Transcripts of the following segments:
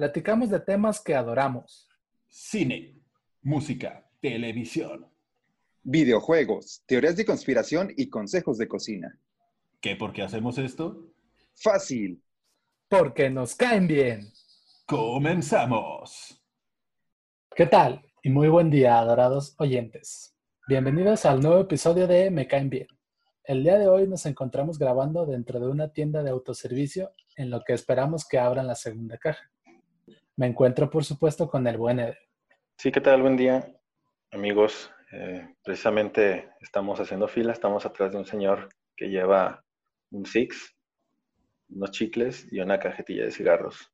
platicamos de temas que adoramos. Cine, música, televisión. Videojuegos, teorías de conspiración y consejos de cocina. ¿Qué por qué hacemos esto? Fácil. Porque nos caen bien. Comenzamos. ¿Qué tal? y muy buen día, adorados oyentes. Bienvenidos al nuevo episodio de Me Caen Bien. El día de hoy nos encontramos grabando dentro de una tienda de autoservicio en lo que esperamos que abran la segunda caja. Me encuentro, por supuesto, con el buen Eder. Sí, ¿qué tal? Buen día, amigos. Eh, precisamente estamos haciendo fila, estamos atrás de un señor que lleva un Six, unos chicles y una cajetilla de cigarros.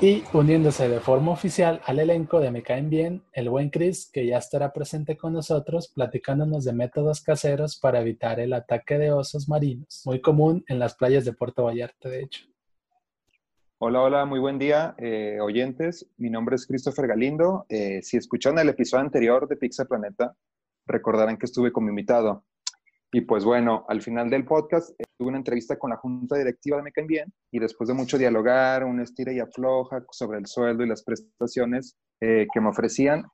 Y uniéndose de forma oficial al elenco de Me Caen Bien, el buen Chris, que ya estará presente con nosotros, platicándonos de métodos caseros para evitar el ataque de osos marinos, muy común en las playas de Puerto Vallarta, de hecho. Hola, hola, muy buen día, eh, oyentes. Mi nombre es Christopher Galindo. Eh, si escucharon el episodio anterior de Pizza Planeta, recordarán que estuve con mi invitado, y pues bueno, al final del podcast eh, tuve una entrevista con la junta directiva de Me Bien y después de mucho dialogar, un estira y afloja sobre el sueldo y las prestaciones eh, que me ofrecían,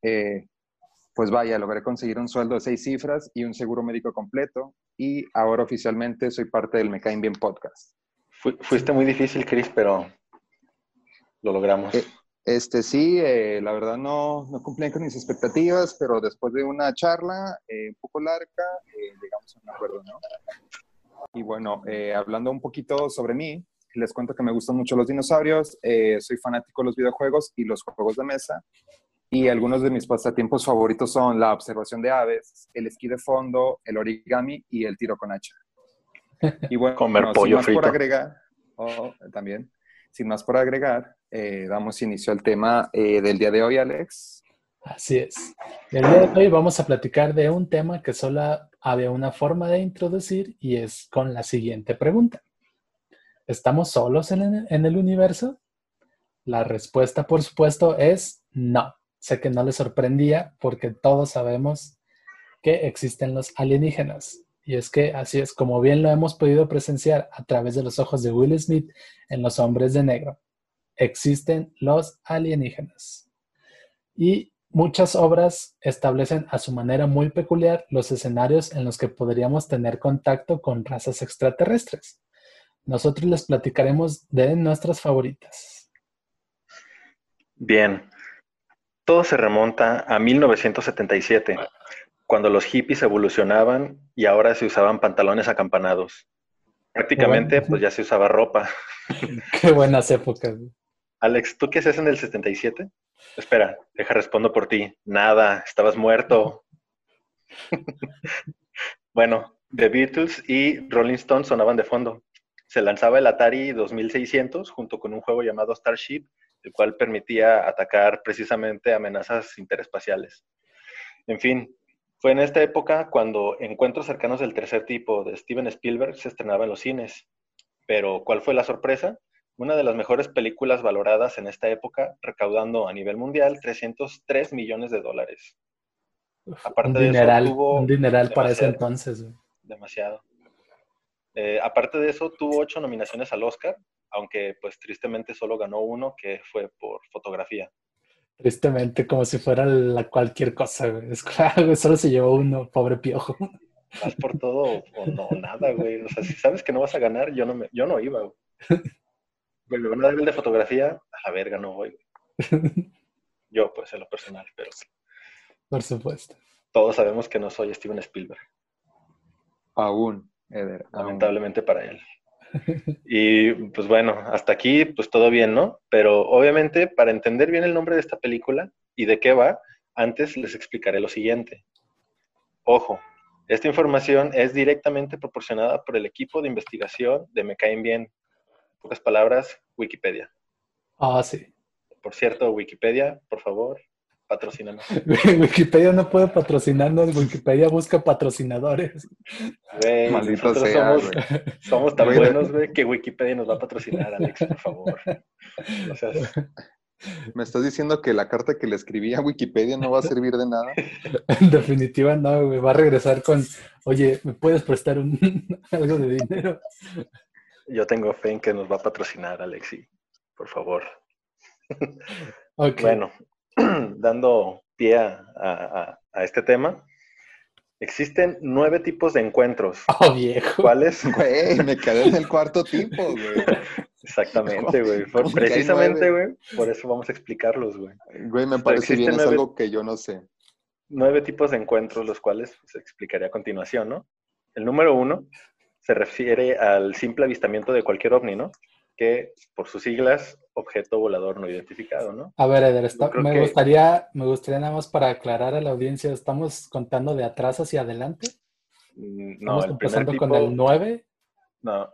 pues vaya, logré conseguir un sueldo de seis cifras y un seguro médico completo y ahora oficialmente soy parte del Me Bien podcast. fuiste muy difícil, Chris, pero lo logramos. Este sí, eh, la verdad no, no cumplían con mis expectativas, pero después de una charla eh, un poco larga, eh, llegamos a un acuerdo, ¿no? Y bueno, hablando un poquito sobre mí, les cuento que me gustan mucho los dinosaurios, soy fanático de los videojuegos y los juegos de mesa, y algunos de mis pasatiempos favoritos son la observación de aves, el esquí de fondo, el origami y el tiro con hacha. Y bueno, Comer pollo frito. por agregar, oh, también, sin más por agregar, eh, damos inicio al tema eh, del día de hoy, Alex. Así es. El día de hoy vamos a platicar de un tema que solo había una forma de introducir y es con la siguiente pregunta. ¿Estamos solos en el universo? La respuesta, por supuesto, es no. Sé que no les sorprendía porque todos sabemos que existen los alienígenas. Y es que así es, como bien lo hemos podido presenciar a través de los ojos de Will Smith en Los Hombres de Negro existen los alienígenas. Y muchas obras establecen a su manera muy peculiar los escenarios en los que podríamos tener contacto con razas extraterrestres. Nosotros les platicaremos de nuestras favoritas. Bien, todo se remonta a 1977, cuando los hippies evolucionaban y ahora se usaban pantalones acampanados. Prácticamente, pues ya se usaba ropa. Qué buenas épocas. Alex, ¿tú qué haces en el 77? Espera, deja respondo por ti. Nada, estabas muerto. bueno, The Beatles y Rolling Stones sonaban de fondo. Se lanzaba el Atari 2600 junto con un juego llamado Starship, el cual permitía atacar precisamente amenazas interespaciales. En fin, fue en esta época cuando Encuentros cercanos del tercer tipo de Steven Spielberg se estrenaba en los cines. Pero, ¿cuál fue la sorpresa? Una de las mejores películas valoradas en esta época, recaudando a nivel mundial 303 millones de dólares. aparte un dineral, de eso, tuvo un dineral para ese entonces. Demasiado. Eh, aparte de eso, tuvo ocho nominaciones al Oscar, aunque pues tristemente solo ganó uno, que fue por fotografía. Tristemente, como si fuera la cualquier cosa, Es claro, solo se llevó uno, pobre piojo. Vas por todo o no, nada, güey. O sea, si sabes que no vas a ganar, yo no, me, yo no iba, güey. Bueno, una de fotografía, a la verga no voy. Yo, pues, en lo personal, pero. Por supuesto. Todos sabemos que no soy Steven Spielberg. Aún, Eder. Lamentablemente para él. Y pues bueno, hasta aquí, pues todo bien, ¿no? Pero obviamente, para entender bien el nombre de esta película y de qué va, antes les explicaré lo siguiente. Ojo, esta información es directamente proporcionada por el equipo de investigación de Me Caen Bien, pocas palabras, Wikipedia. Ah, sí. Por cierto, Wikipedia, por favor, patrocínanos. Wikipedia no puede patrocinarnos, Wikipedia busca patrocinadores. Güey, Maldito nosotros sea, somos, güey. somos tan Güey, buenos, güey, que Wikipedia nos va a patrocinar, Alex, por favor. O sea, ¿Me estás diciendo que la carta que le escribí a Wikipedia no va a servir de nada? En definitiva, no, güey. Va a regresar con, oye, ¿me puedes prestar un, algo de dinero? Yo tengo fe en que nos va a patrocinar, Alexi, por favor. Bueno, dando pie a, a- a este tema, existen nueve tipos de encuentros. Oh, viejo. ¿Cuáles? Güey, me quedé en el cuarto tipo, güey. Exactamente, güey. Por- ¿Cómo que hay precisamente, güey, por eso vamos a explicarlos, güey. Güey, me parece bien, es nueve- algo que yo no sé. Nueve tipos de encuentros, los cuales se explicaré a continuación, ¿no? El número uno se refiere al simple avistamiento de cualquier ovni, ¿no? Que por sus siglas, objeto volador no identificado, ¿no? A ver, Eder, está- me, que- gustaría, me gustaría nada más para aclarar a la audiencia, ¿estamos contando de atrás hacia adelante? Mm, No, ¿Estamos el empezando tipo, con el 9? no,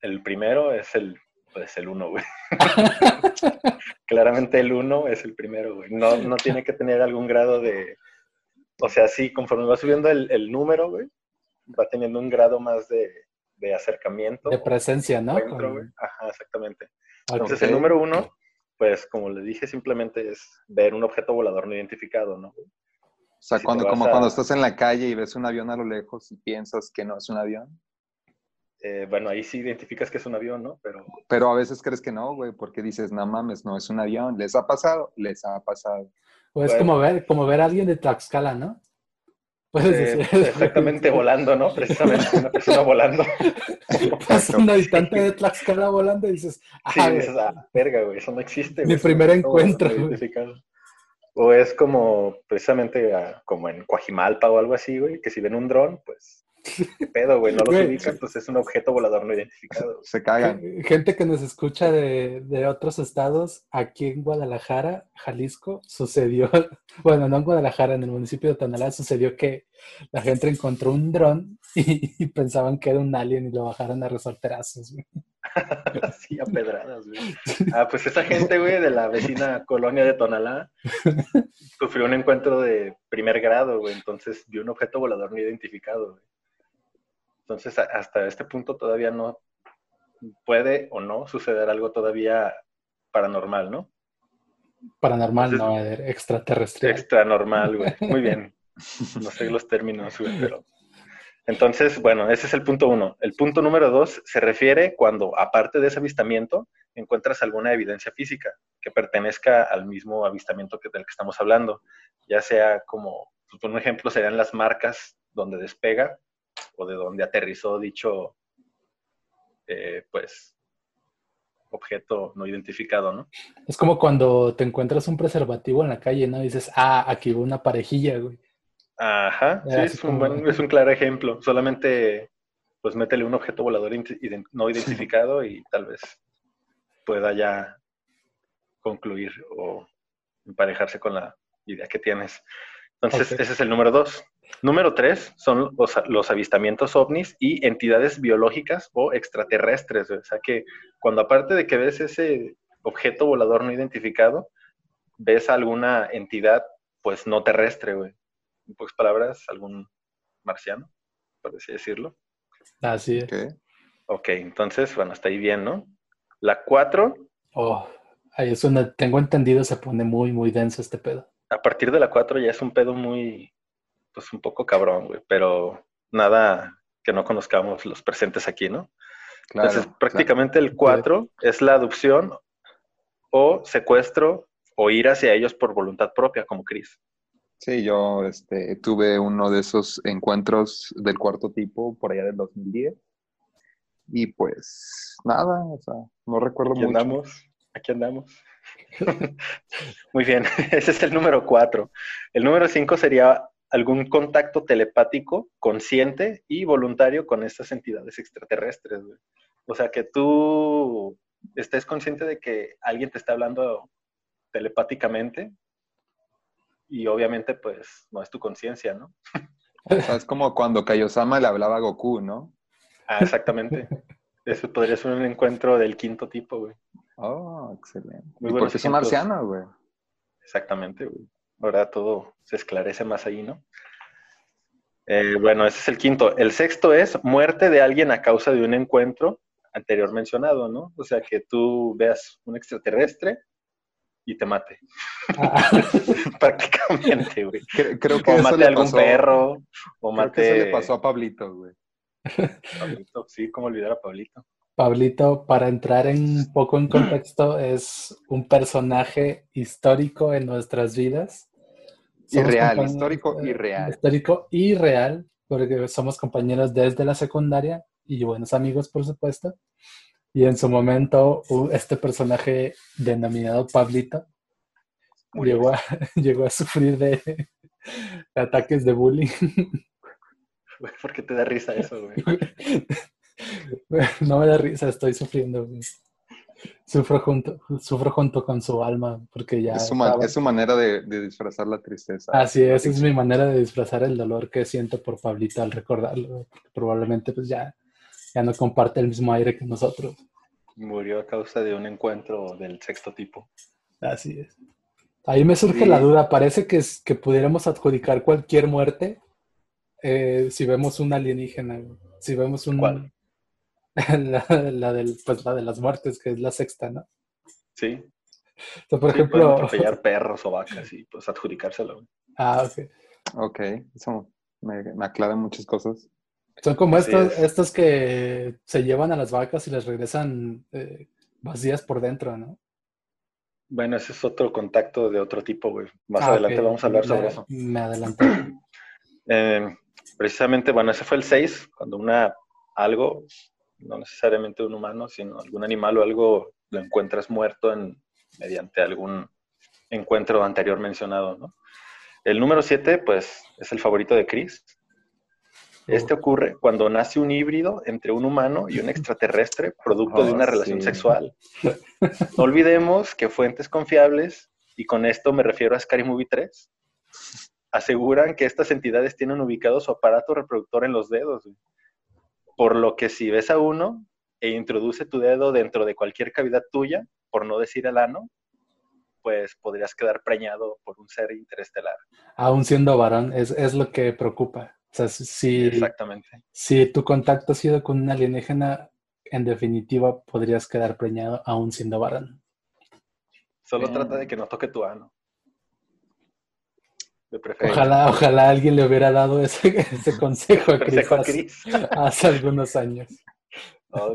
el primero es el, pues el uno, güey. Claramente el uno es el primero, güey. No, no tiene que tener algún grado de, o sea, sí, conforme va subiendo el, el número, güey, va teniendo un grado más de, de acercamiento. De presencia, ¿no? Con-. Ajá, exactamente. Entonces, el número uno, pues, como les dije, simplemente es ver un objeto volador no identificado, ¿no? O sea, Si cuando, como a- cuando estás en la calle y ves un avión a lo lejos y piensas que no es un avión. Eh, bueno, ahí sí identificas que es un avión, ¿no? Pero Pero a veces crees que no, güey, porque dices, no mames, no es un avión. ¿Les ha pasado? Les ha pasado. O es Bueno. como ver, como ver a alguien de Tlaxcala, ¿no? Puedes eh, decir. exactamente volando, ¿no? Precisamente una persona volando. Pasa un habitante de Tlaxcala volando y dices, Sí, ah, güey, dices, ah, verga, güey, eso no existe. Mi primer no encuentro, güey. O es como, precisamente, ah, como en Coajimalpa o algo así, güey, que si ven un dron, pues, ¿qué pedo, güey? No los Güey. ubican, pues es un objeto volador no identificado. Se cagan. gente que nos escucha de, de otros estados, aquí en Guadalajara, Jalisco, sucedió, bueno, no en Guadalajara, en el municipio de Tonalá, sucedió que la gente encontró un dron y, y pensaban que era un alien y lo bajaron a resorterazos. güey. Así a pedradas, güey. Ah, pues esa gente, güey, de la vecina colonia de Tonalá, sufrió un encuentro de primer grado, güey. Entonces vio un objeto volador no identificado, güey. Entonces, hasta este punto todavía no puede o no suceder algo todavía paranormal, ¿no? Paranormal, Entonces- no, extraterrestre. Extra normal, güey. Muy bien. No sé los términos, güey, pero. Entonces, bueno, ese es el punto uno. El punto número dos se refiere cuando, aparte de ese avistamiento, encuentras alguna evidencia física que pertenezca al mismo avistamiento que, del que estamos hablando. Ya sea como, pues, un ejemplo serían las marcas donde despega o de donde aterrizó dicho, eh, pues, objeto no identificado, ¿no? Es como cuando te encuentras un preservativo en la calle, ¿no? Y dices, ah, aquí va una parejilla, güey. Ajá, sí, es un, como- buen- es un claro ejemplo. Solamente, pues métele un objeto volador ident- no identificado y tal vez pueda ya concluir o emparejarse con la idea que tienes. Entonces, ese es el número dos. Número tres son los, los avistamientos ovnis y entidades biológicas o extraterrestres. O sea que cuando aparte de que ves ese objeto volador no identificado, ves alguna entidad, pues no terrestre, güey en pocas palabras, algún marciano, por así decirlo. Así es. Ok. Ok, entonces, bueno, está ahí bien, ¿no? La 4, Oh, ahí es donde tengo entendido, se pone muy, muy denso este pedo. A partir de la 4 ya es un pedo muy, pues un poco cabrón, güey, pero nada que no conozcamos los presentes aquí, ¿no? Claro. Entonces, prácticamente el 4 es la adopción o secuestro o ir hacia ellos por voluntad propia, como Chris. Sí, yo este, tuve uno de esos encuentros del cuarto tipo por allá del 2010. Y pues nada, o sea, no recuerdo mucho. andamos, aquí andamos. Muy bien, ese es el número cuatro. El número cinco sería algún contacto telepático, consciente y voluntario con estas entidades extraterrestres. güey. O sea, que tú estés consciente de que alguien te está hablando telepáticamente y obviamente pues no es tu conciencia, ¿no? O sea, es como cuando Kaiosama le hablaba a Goku, ¿no? Ah, exactamente. Eso podría ser un encuentro del quinto tipo, güey. Oh, excelente. Muy ¿Y por buenos qué son ejemplos. marcianos, güey? Exactamente, güey. Ahora todo se esclarece más ahí, ¿no? Eh, bueno, ese es el quinto. El sexto es muerte de alguien a causa de un encuentro anterior mencionado, ¿no? O sea, que tú veas un extraterrestre y te mate. Ah, Prácticamente, güey. Cre- Creo que O eso mate le a algún pasó, perro, o creo que eso mate le pasó a Pablito, güey. Pablito. Sí, cómo olvidar a Pablito. Pablito, para entrar en un poco en contexto, es un personaje histórico en nuestras vidas. Somos Irreal, histórico eh, y real. Histórico y real, porque somos compañeros desde la secundaria y buenos amigos, por supuesto. Y en su momento, este personaje denominado Pablito llegó a, llegó a sufrir de, de ataques de bullying. Güey, ¿Por qué te da risa eso, güey? No me da risa, estoy sufriendo. Sufro junto, sufro junto con su alma, porque ya Es su, ma- estaba- es su manera de, de disfrazar la tristeza. Así es, es mi manera de disfrazar el dolor que siento por Pablito al recordarlo. porque Probablemente pues ya, ya no comparte el mismo aire que nosotros. Murió a causa de un encuentro del sexto tipo. Así es. Ahí me surge Sí. la duda, parece que, es- que pudiéramos adjudicar cualquier muerte eh, si vemos un alienígena, si vemos un... ¿Cuál? la, la del, pues la de las muertes, que es la sexta, ¿no? Sí. O sea, por sí, ejemplo, atropellar perros o vacas y pues adjudicárselo. güey. ah, ok. Ok, eso me, me aclara muchas cosas. Son como Así estos, es. estos que se llevan a las vacas y les regresan eh, vacías por dentro, ¿no? Bueno, ese es otro contacto de otro tipo, güey. Más Ah, adelante vamos a hablar sobre Me- eso. Me adelanté. Eh, precisamente, bueno, ese fue el 6, cuando una algo, no necesariamente un humano, sino algún animal o algo, lo encuentras muerto en, mediante algún encuentro anterior mencionado, ¿no? El número 7, pues, es el favorito de Chris. Este ocurre cuando nace un híbrido entre un humano y un extraterrestre, producto de una relación sí. sexual. No olvidemos que fuentes confiables, y con esto me refiero a Scary Movie 3, aseguran que estas entidades tienen ubicado su aparato reproductor en los dedos. güey. Por lo que si ves a uno e introduce tu dedo dentro de cualquier cavidad tuya, por no decir el ano, pues podrías quedar preñado por un ser interestelar. Aún siendo varón, es, es lo que preocupa. O sea, si- si, Exactamente. si tu contacto ha sido con un alienígena, en definitiva podrías quedar preñado aún siendo varón. Solo Bien. trata de que no toque tu ano. De preferencia. Ojalá, ojalá alguien le hubiera dado ese, ese consejo a a hace, hace algunos años.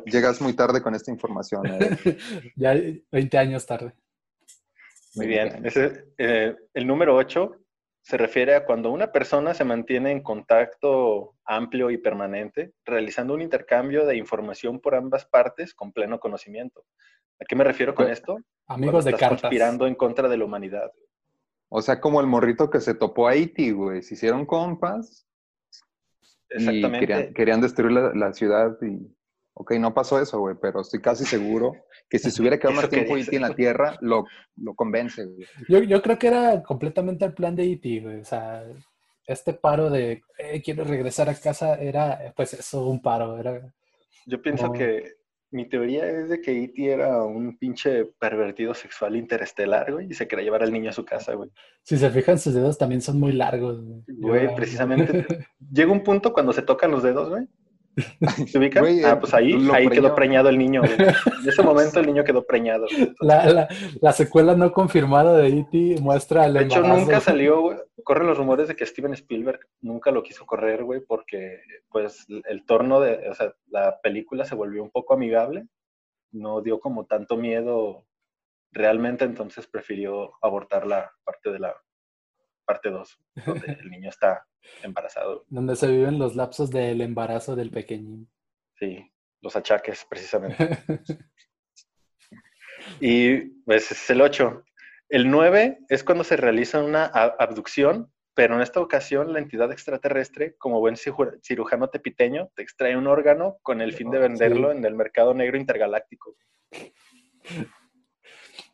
Llegas muy tarde con esta información. eh. Ya 20 años tarde. Muy bien. Ese, eh, el número 8 se refiere a cuando una persona se mantiene en contacto amplio y permanente, realizando un intercambio de información por ambas partes con pleno conocimiento. ¿A qué me refiero con esto? Amigos Cuando de estás cartas. conspirando en contra de la humanidad. O sea, como el morrito que se topó a Haití, güey. Se hicieron compas y Exactamente. querían, querían destruir la, la ciudad y... Ok, no pasó eso, güey, pero estoy casi seguro que si se hubiera quedado más que tiempo dice. Haití en la Tierra, lo, lo convence, güey. Yo, yo creo que era completamente el plan de E.T., güey. O sea, este paro de "Eh, quiero regresar a casa era, pues eso, un paro. Era, Yo pienso que mi teoría es de que E.T. era un pinche pervertido sexual interestelar, güey, y se quería llevar al niño a su casa, güey. si se fijan, sus dedos también son muy largos. Güey, Güey, precisamente. Llega un punto cuando se tocan los dedos, güey. ¿Se ubican? Güey, ah, pues ahí, ahí preñó. quedó preñado el niño, güey. En ese momento el niño quedó preñado. La, la, la secuela no confirmada de E.T. muestra el De hecho, embarazo. nunca salió, güey. Corren los rumores de que Steven Spielberg nunca lo quiso correr, güey, porque, pues, el torno de, o sea, la película se volvió un poco amigable. No dio como tanto miedo realmente, entonces prefirió abortar la parte de la parte 2, donde el niño está embarazado. Donde se viven los lapsos del embarazo del pequeñín. Sí, los achaques, precisamente. Y pues es el 8. El 9 es cuando se realiza una abducción, pero en esta ocasión la entidad extraterrestre, como buen ciru- cirujano tepiteño, te extrae un órgano con el fin de venderlo sí. en el mercado negro intergaláctico.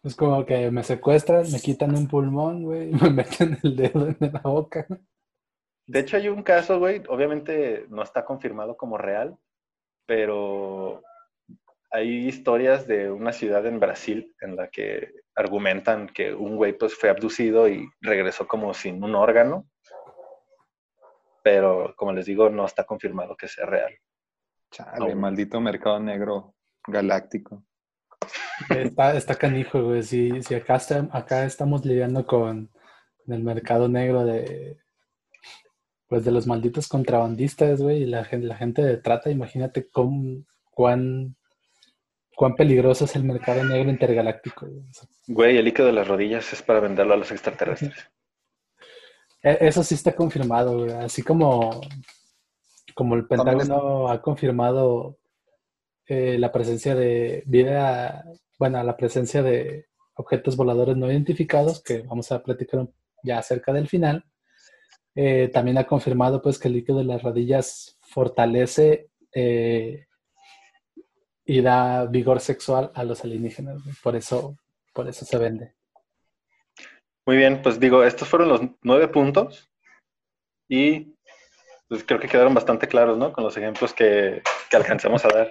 Es como que me secuestran, me quitan un pulmón, güey, y me meten el dedo en la boca. De hecho, hay un caso, güey, obviamente no está confirmado como real, pero hay historias de una ciudad en Brasil en la que argumentan que un güey pues fue abducido y regresó como sin un órgano, pero como les digo, no está confirmado que sea real. Chale, maldito mercado negro galáctico. Está, está canijo, güey. Si, si acá, acá estamos lidiando con, el mercado negro de pues de los malditos contrabandistas, güey, y la gente, la gente de trata, imagínate cómo, cuán, cuán peligroso es el mercado negro intergaláctico. Güey, el líquido de las rodillas es para venderlo a los extraterrestres. E, eso sí está confirmado, güey. Así como, como el Pentágono ha confirmado eh, la presencia de vida, bueno, la presencia de objetos voladores no identificados, que vamos a platicar ya acerca del final. Eh, también ha confirmado pues que el líquido de las rodillas fortalece eh, y da vigor sexual a los alienígenas. Por eso, por eso se vende. Muy bien, pues digo, estos fueron los nueve puntos y pues creo que quedaron bastante claros, ¿no? Con los ejemplos que, que alcanzamos a dar.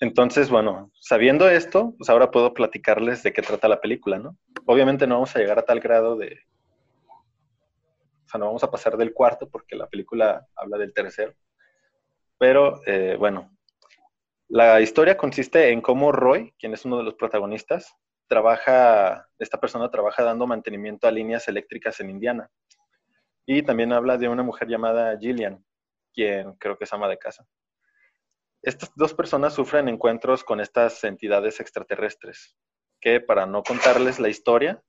Entonces, bueno, sabiendo esto, pues ahora puedo platicarles de qué trata la película, ¿no? Obviamente no vamos a llegar a tal grado de, o sea, no vamos a pasar del cuarto porque la película habla del tercero. Pero eh, bueno, la historia consiste en cómo Roy, quien es uno de los protagonistas, trabaja, esta persona trabaja dando mantenimiento a líneas eléctricas en Indiana. Y también habla de una mujer llamada Gillian, quien creo que es ama de casa. Estas dos personas sufren encuentros con estas entidades extraterrestres, que para no contarles la historia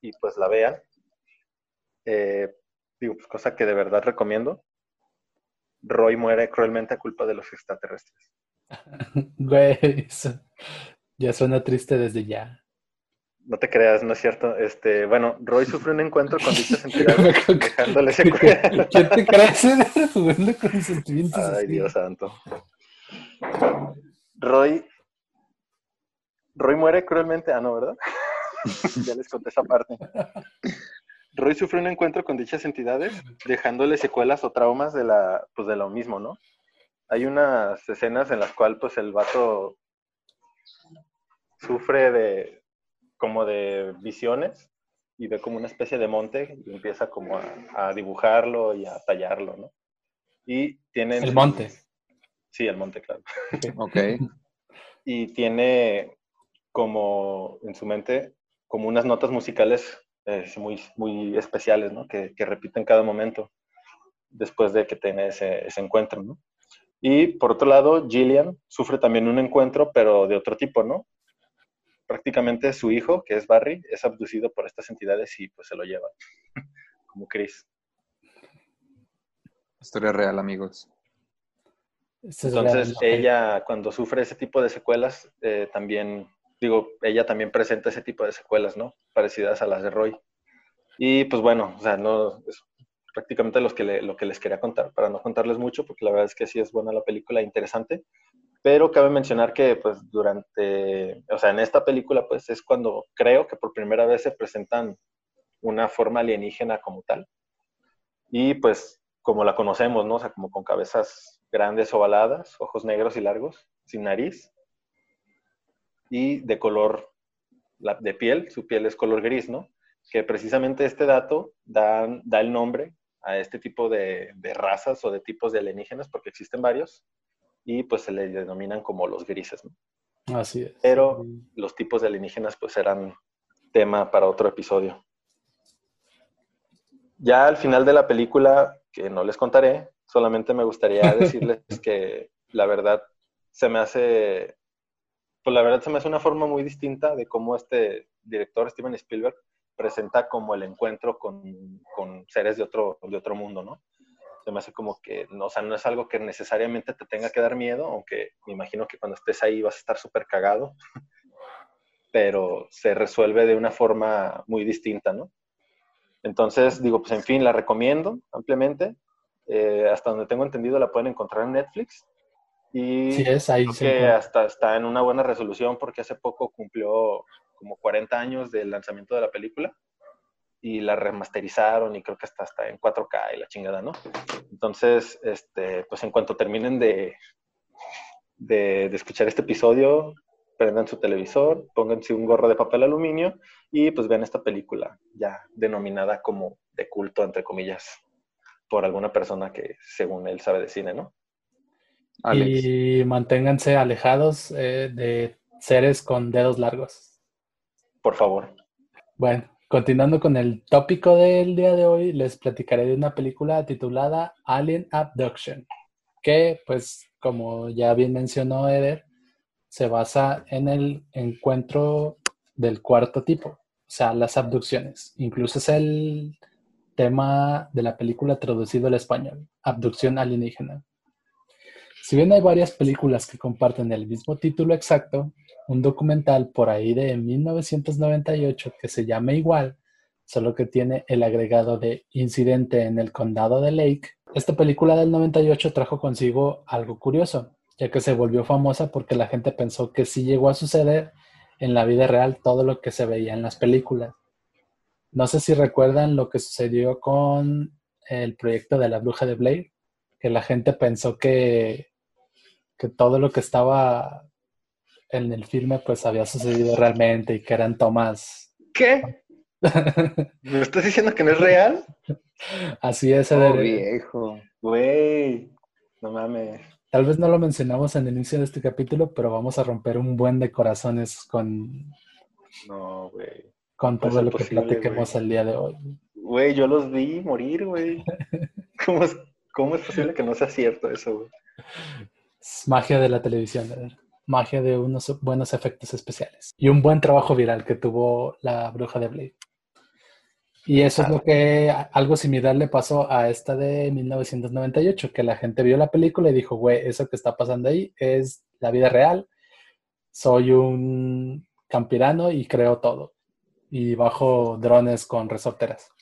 y pues la vean, eh, digo, pues cosa que de verdad recomiendo. Roy muere cruelmente a culpa de los extraterrestres. Güey, ya suena triste desde ya. No te creas, no es cierto. Este, bueno, Roy sufre un encuentro con dichas entidades, dejándole secuelas. ¿Quién te crees jugando con sentimientos? Ay, Dios santo. Roy. Roy muere cruelmente. Ah, no, ¿verdad? ya les conté esa parte. Roy sufrió un encuentro con dichas entidades, dejándole secuelas o traumas de, la, pues de lo mismo, ¿no? Hay unas escenas en las cuales pues el vato sufre de como de visiones y ve como una especie de monte y empieza como a, dibujarlo y a tallarlo, ¿no? Y tiene... El monte. Sí, el monte, claro. Ok. y tiene como en su mente como unas notas musicales muy, muy especiales, ¿no? Que, que repite en cada momento después de que tiene ese, ese encuentro, ¿no? Y por otro lado, Gillian sufre también un encuentro, pero de otro tipo, ¿no? Prácticamente su hijo, que es Barry, es abducido por estas entidades y pues se lo lleva, como Chris. Historia real, amigos. Entonces, ella, cuando sufre ese tipo de secuelas, eh, también digo, ella también presenta ese tipo de secuelas, ¿no? Parecidas a las de Roy. Y pues bueno, o sea, no, es prácticamente los que lo que les quería contar, para no contarles mucho, porque la verdad es que sí es buena la película, interesante. Pero cabe mencionar que pues durante, o sea, en esta película pues es cuando creo que por primera vez se presentan una forma alienígena como tal. Y pues como la conocemos, ¿no? O sea, como con cabezas grandes ovaladas, ojos negros y largos, sin nariz, y de color de piel, su piel es color gris, ¿no? Que precisamente este dato da, el nombre a este tipo de, razas o de tipos de alienígenas, porque existen varios, y pues se le denominan como los grises, ¿no? Así es. Pero los tipos de alienígenas pues eran tema para otro episodio. Ya al final de la película, que no les contaré, solamente me gustaría decirles que la verdad se me hace pues la verdad se me hace una forma muy distinta de cómo este director, Steven Spielberg, presenta como el encuentro con, con seres de otro, de otro mundo, ¿no? Se me hace como que, o sea, no es algo que necesariamente te tenga que dar miedo, aunque me imagino que cuando estés ahí vas a estar súper cagado, pero se resuelve de una forma muy distinta, ¿no? Entonces, digo, pues en fin, la recomiendo ampliamente. Eh, hasta donde tengo entendido la pueden encontrar en Netflix. Y sí es, ahí que hasta está en una buena resolución porque hace poco cumplió como 40 años del lanzamiento de la película y la remasterizaron y creo que hasta está en 4K y la chingada, ¿no? Entonces, este, pues en cuanto terminen de, de, de escuchar este episodio, prendan su televisor, pónganse un gorro de papel aluminio y pues vean esta película ya denominada como de culto, entre comillas, por alguna persona que según él sabe de cine, ¿no? Y manténganse alejados eh, de seres con dedos largos. Por favor. Bueno, continuando con el tópico del día de hoy, les platicaré de una película titulada Alien Abduction, que pues como ya bien mencionó Eder, se basa en el encuentro del cuarto tipo, o sea, las abducciones. Incluso es el tema de la película traducido al español, abducción alienígena. Si bien hay varias películas que comparten el mismo título exacto, un documental por ahí de 1998 que se llama igual, solo que tiene el agregado de incidente en el condado de Lake. Esta película del 98 trajo consigo algo curioso, ya que se volvió famosa porque la gente pensó que sí llegó a suceder en la vida real todo lo que se veía en las películas. No sé si recuerdan lo que sucedió con el proyecto de la bruja de Blair, que la gente pensó que que todo lo que estaba en el filme pues había sucedido realmente y que eran tomas. ¿Qué? ¿Me estás diciendo que no es real? Así es, oh, viejo. Güey, no mames. Tal vez no lo mencionamos en el inicio de este capítulo, pero vamos a romper un buen de corazones con. No, güey. Con todo lo que platiquemos el día de hoy. Güey, yo los vi morir, güey. ¿Cómo es, ¿Cómo es posible que no sea cierto eso, güey? Magia de la televisión, magia de unos buenos efectos especiales y un buen trabajo viral que tuvo la bruja de Blade. Y eso es lo que algo similar le pasó a esta de 1998, que la gente vio la película y dijo, güey, eso que está pasando ahí es la vida real. Soy un campirano y creo todo. Y bajo drones con resorteras.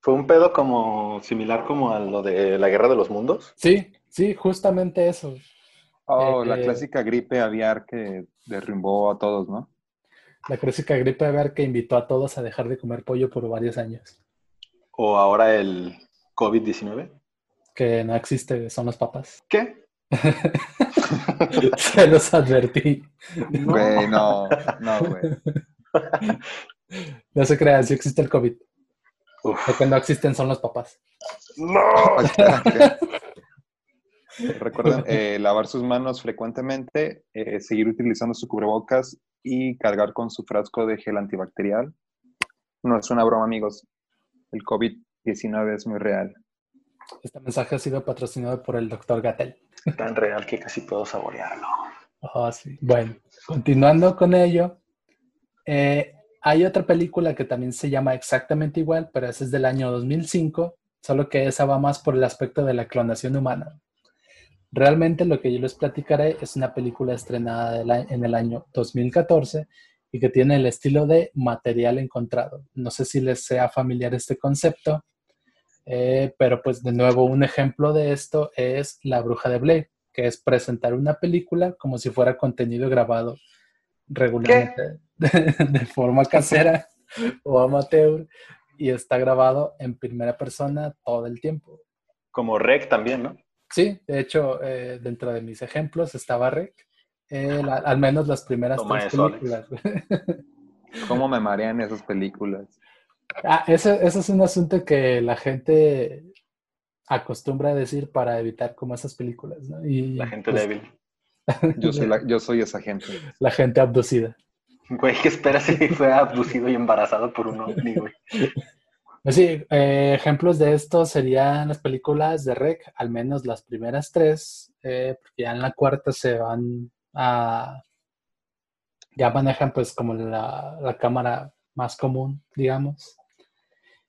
¿Fue un pedo como similar como a lo de la Guerra de los Mundos? Sí, sí, justamente eso. Oh, la eh, clásica gripe aviar que derrumbó a todos, ¿no? La clásica gripe aviar que invitó a todos a dejar de comer pollo por varios años. O ahora el COVID-19. Que no existe, son los papas. ¿Qué? Se los advertí. Güey, no, no, güey. No se crean, sí existe el COVID. Lo que no existen son los papás. ¡No! Recuerden eh, lavar sus manos frecuentemente, eh, seguir utilizando su cubrebocas y cargar con su frasco de gel antibacterial. No es una broma, amigos. El COVID-19 es muy real. Este mensaje ha sido patrocinado por el doctor Gatel. Tan real que casi puedo saborearlo. Oh, sí. Bueno, continuando con ello, eh, hay otra película que también se llama exactamente igual, pero esa es del año 2005, solo que esa va más por el aspecto de la clonación humana. Realmente lo que yo les platicaré es una película estrenada en el año 2014 y que tiene el estilo de material encontrado. No sé si les sea familiar este concepto, eh, pero pues de nuevo un ejemplo de esto es La Bruja de Blair, que es presentar una película como si fuera contenido grabado regularmente de, forma casera o amateur y está grabado en primera persona todo el tiempo. Como Rec también, ¿no? Sí, de hecho, eh, dentro de mis ejemplos estaba Rec. Eh, al menos las primeras tres películas. ¿Cómo me marean esas películas? Ah, ese, es un asunto que la gente acostumbra a decir para evitar como esas películas, ¿no? Y, la gente pues, débil. Yo soy, yo soy esa gente. La gente abducida. Güey, ¿qué esperas si fue abducido y embarazado por un ovni, güey? Pues sí, eh, ejemplos de esto serían las películas de Rec, al menos las primeras tres, eh, porque ya en la cuarta se van a... ya manejan pues como la, la cámara más común, digamos.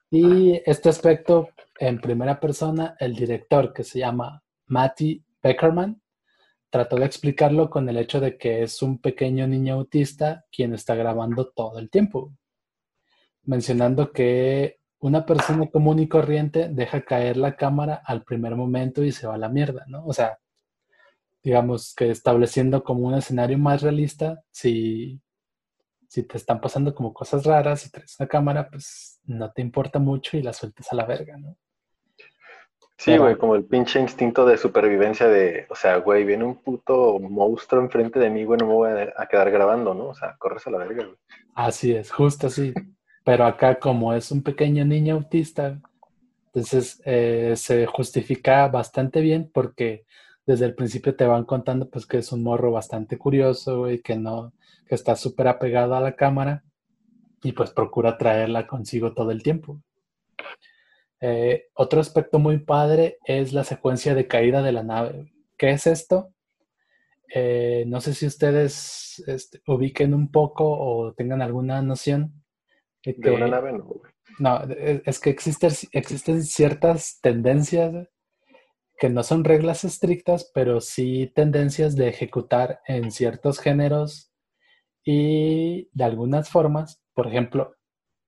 Y este aspecto, en primera persona, el director, que se llama Matty Beckerman, trató de explicarlo con el hecho de que es un pequeño niño autista quien está grabando todo el tiempo, mencionando que una persona común y corriente deja caer la cámara al primer momento y se va a la mierda, ¿no? O sea, digamos que estableciendo como un escenario más realista, si, si te están pasando como cosas raras y traes una cámara, pues no te importa mucho y la sueltas a la verga, ¿no? Sí, güey, como el pinche instinto de supervivencia de, o sea, güey, viene un puto monstruo enfrente de mí, güey, no me voy a, a quedar grabando, ¿no? O sea, corres a la verga, güey. Así es, justo así. Pero acá como es un pequeño niño autista, entonces eh, se justifica bastante bien porque desde el principio te van contando pues que es un morro bastante curioso y que no, que está súper apegado a la cámara y pues procura traerla consigo todo el tiempo. Eh, otro aspecto muy padre es la secuencia de caída de la nave. ¿Qué es esto? Eh, no sé si ustedes este, ubiquen un poco o tengan alguna noción. De, una nave, no, güey. No, es que existen, existen ciertas tendencias que no son reglas estrictas, pero sí tendencias de ejecutar en ciertos géneros y de algunas formas, por ejemplo,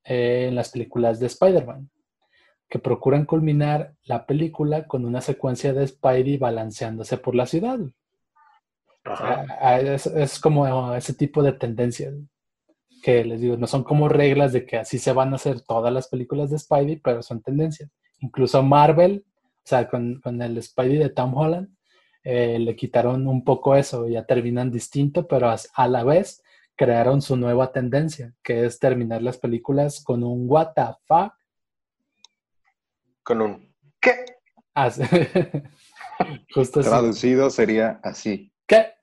en las películas de Spider-Man, que procuran culminar la película con una secuencia de Spidey balanceándose por la ciudad. es, es, como ese tipo de tendencias que les digo, no son como reglas de que así se van a hacer todas las películas de Spidey, pero son tendencias. Incluso Marvel, o sea, con, con el Spidey de Tom Holland, eh, le quitaron un poco eso, ya terminan distinto, pero a, a, la vez crearon su nueva tendencia, que es terminar las películas con un what the fuck. Con un ¿qué? Así. Justo Traducido sería así. ¿Qué?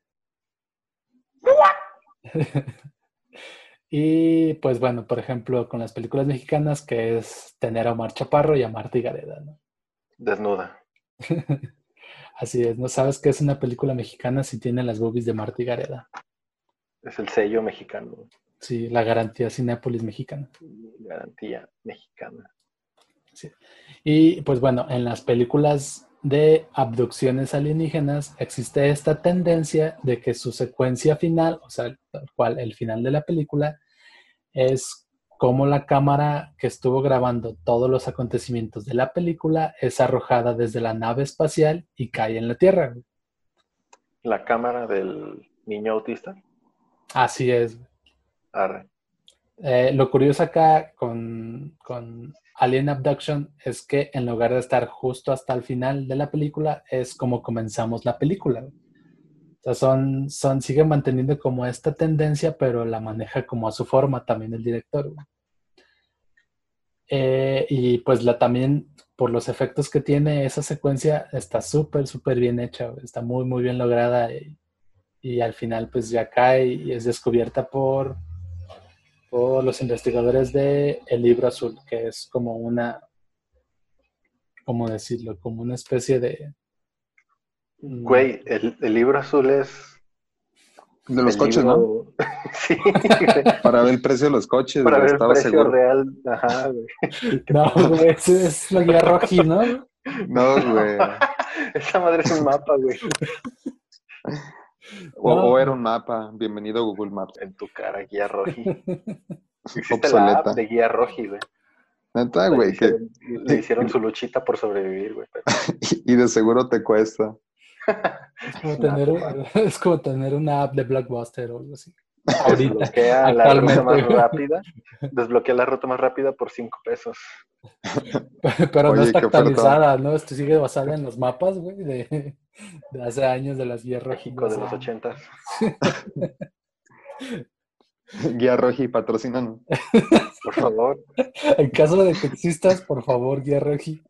Y pues bueno, por ejemplo, con las películas mexicanas, que es tener a Omar Chaparro y a Marta Gareda, ¿no? Desnuda. Así es, no sabes qué es una película mexicana si tiene las boobies de Marta Gareda. Es el sello mexicano. Sí, la garantía Cinépolis mexicana. Garantía mexicana. Sí. Y pues bueno, en las películas de abducciones alienígenas existe esta tendencia de que su secuencia final, o sea, tal cual el final de la película, es como la cámara que estuvo grabando todos los acontecimientos de la película es arrojada desde la nave espacial y cae en la Tierra. ¿La cámara del niño autista? Así es. Arre. Eh, lo curioso acá con, con Alien Abduction es que en lugar de estar justo hasta el final de la película, es como comenzamos la película. O sea, son, son, siguen manteniendo como esta tendencia, pero la maneja como a su forma también el director. Eh, y pues la también, por los efectos que tiene esa secuencia, está súper, súper bien hecha, está muy, muy bien lograda y, y al final pues ya cae y es descubierta por o los investigadores de El Libro Azul, que es como una, ¿cómo decirlo? Como una especie de... Güey, el, el libro azul es... De los coches, libro... ¿no? sí. Para ver el precio de los coches. Para ver el precio seguro. real. Ajá, güey. No, güey, es, es la guía roji, ¿no? No, güey. Esa madre es un mapa, güey. O, No. o era un mapa. Bienvenido a Google Maps. En tu cara, guía roji. Existe la app Obsoleta. de guía roji, güey. Neta, Le güey, que, Le hicieron su luchita por sobrevivir, güey. pero- y de seguro te cuesta. Es como, tener, es como tener una app de Blockbuster o algo así. Ahorita, Desbloquea la ruta más rápida. Desbloquea la ruta más rápida por 5 pesos. Pero no Oye, está actualizada, ¿no? Esto sigue basada en los mapas, güey, de, de hace años de las guías México de los rojitas. ochentas. Guía Roji, patrocínanos. Por favor, En caso de que existas, por favor, guía roji,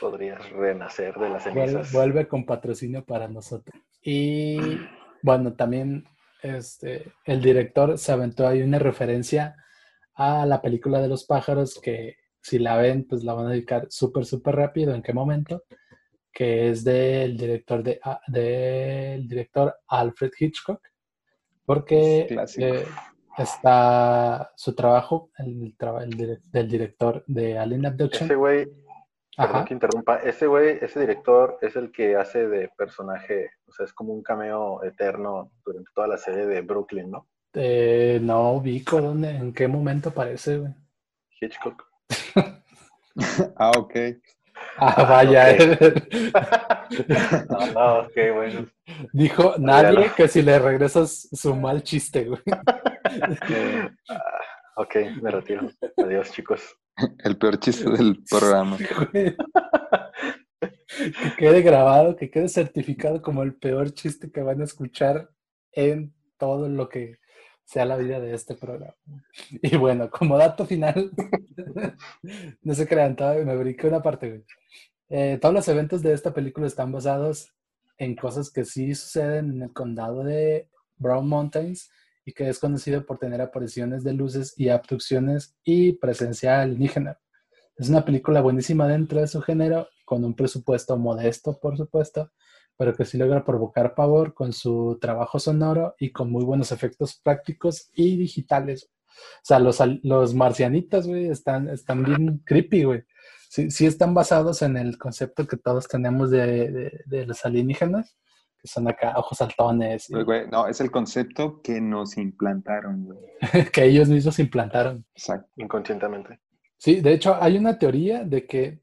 podrías renacer de las vuelve, cenizas. vuelve con patrocinio para nosotros. Y bueno, también este, el director se aventó ahí una referencia a la película de los pájaros que si la ven, pues la van a dedicar súper, súper rápido. ¿En qué momento? Que es del director, de, ah, del director Alfred Hitchcock. Porque eh, está su trabajo, el, el del director de Alien Abduction. Ese güey, perdón que interrumpa, ese güey, ese director es el que hace de personaje, o sea, es como un cameo eterno durante toda la serie de Brooklyn, ¿no? Eh, no ubico dónde, en qué momento aparece, güey. Hitchcock. Ah, ok. Ah, vaya. no, no, ok, bueno. Dijo nadie que si le regresas su mal chiste, güey. Ah, ok, me retiro. Adiós, chicos. El peor chiste del programa. Que quede grabado, que quede certificado como el peor chiste que van a escuchar en todo lo que sea la vida de este programa. Y bueno, como dato final, no se crean, me brinqué una parte, eh, todos los eventos de esta película están basados en cosas que sí suceden en el condado de Brown Mountains y que es conocido por tener apariciones de luces y abducciones y presencia alienígena. Es una película buenísima dentro de su género, con un presupuesto modesto, por supuesto, pero que sí logra provocar pavor con su trabajo sonoro y con muy buenos efectos prácticos y digitales. O sea, los, los marcianitos, güey, están, están bien creepy, güey. Sí, sí, están basados en el concepto que todos tenemos de, de, los alienígenas, que son acá ojos saltones. güey, no, es el concepto que nos implantaron, güey. que ellos mismos implantaron. Exacto. Inconscientemente. Sí, de hecho, hay una teoría de que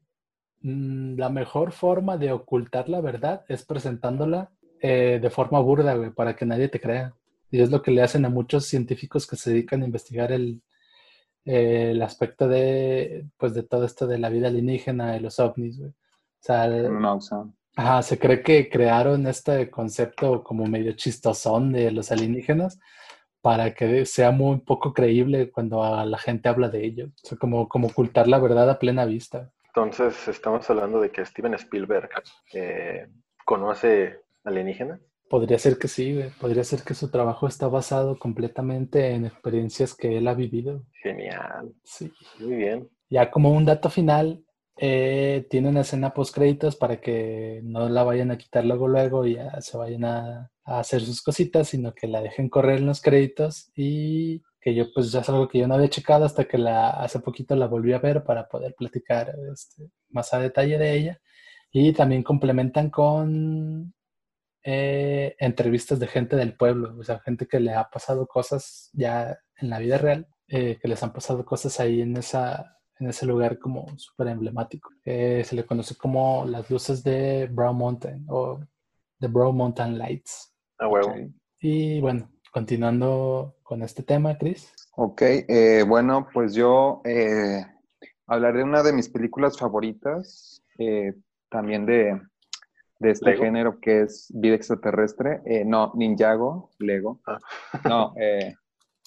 Mm, la mejor forma de ocultar la verdad es presentándola eh, de forma burda, güey, para que nadie te crea. Y es lo que le hacen a muchos científicos que se dedican a investigar el, el aspecto de, pues, de todo esto de la vida alienígena y los ovnis, güey. O sea, ajá, se cree que crearon este concepto como medio chistosón de los alienígenas para que sea muy poco creíble cuando la gente habla de ellos. O sea, como, como ocultar la verdad a plena vista. Entonces, estamos hablando de que Steven Spielberg eh, conoce alienígenas. Podría ser que sí, podría ser que su trabajo está basado completamente en experiencias que él ha vivido. Genial. Sí. Muy bien. Ya como un dato final, eh, tiene una escena post créditos para que no la vayan a quitar luego luego y ya se vayan a, a hacer sus cositas, sino que la dejen correr en los créditos y que yo pues ya es algo que yo no había checado hasta que la, hace poquito la volví a ver para poder platicar este, más a detalle de ella. Y también complementan con eh, entrevistas de gente del pueblo, o sea, gente que le ha pasado cosas ya en la vida real, eh, que les han pasado cosas ahí en, esa, en ese lugar como súper emblemático. Eh, se le conoce como las luces de Brown Mountain o The Brown Mountain Lights. Ah, huevo. Y bueno, continuando con este tema, Chris. Ok, eh, bueno, pues yo eh, hablaré de una de mis películas favoritas, eh, también de, este género que es vida extraterrestre. no, Ninjago, Lego. Ah. No,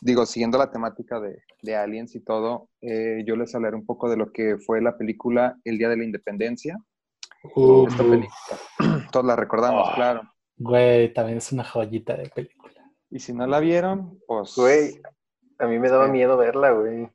digo, siguiendo la temática de, aliens y todo, yo les hablaré un poco de lo que fue la película El Día de la Independencia. Esta película. Todos la recordamos, ah. claro. Güey, también es una joyita de película. Y si no la vieron, pues. Güey, a mí me daba miedo verla, güey.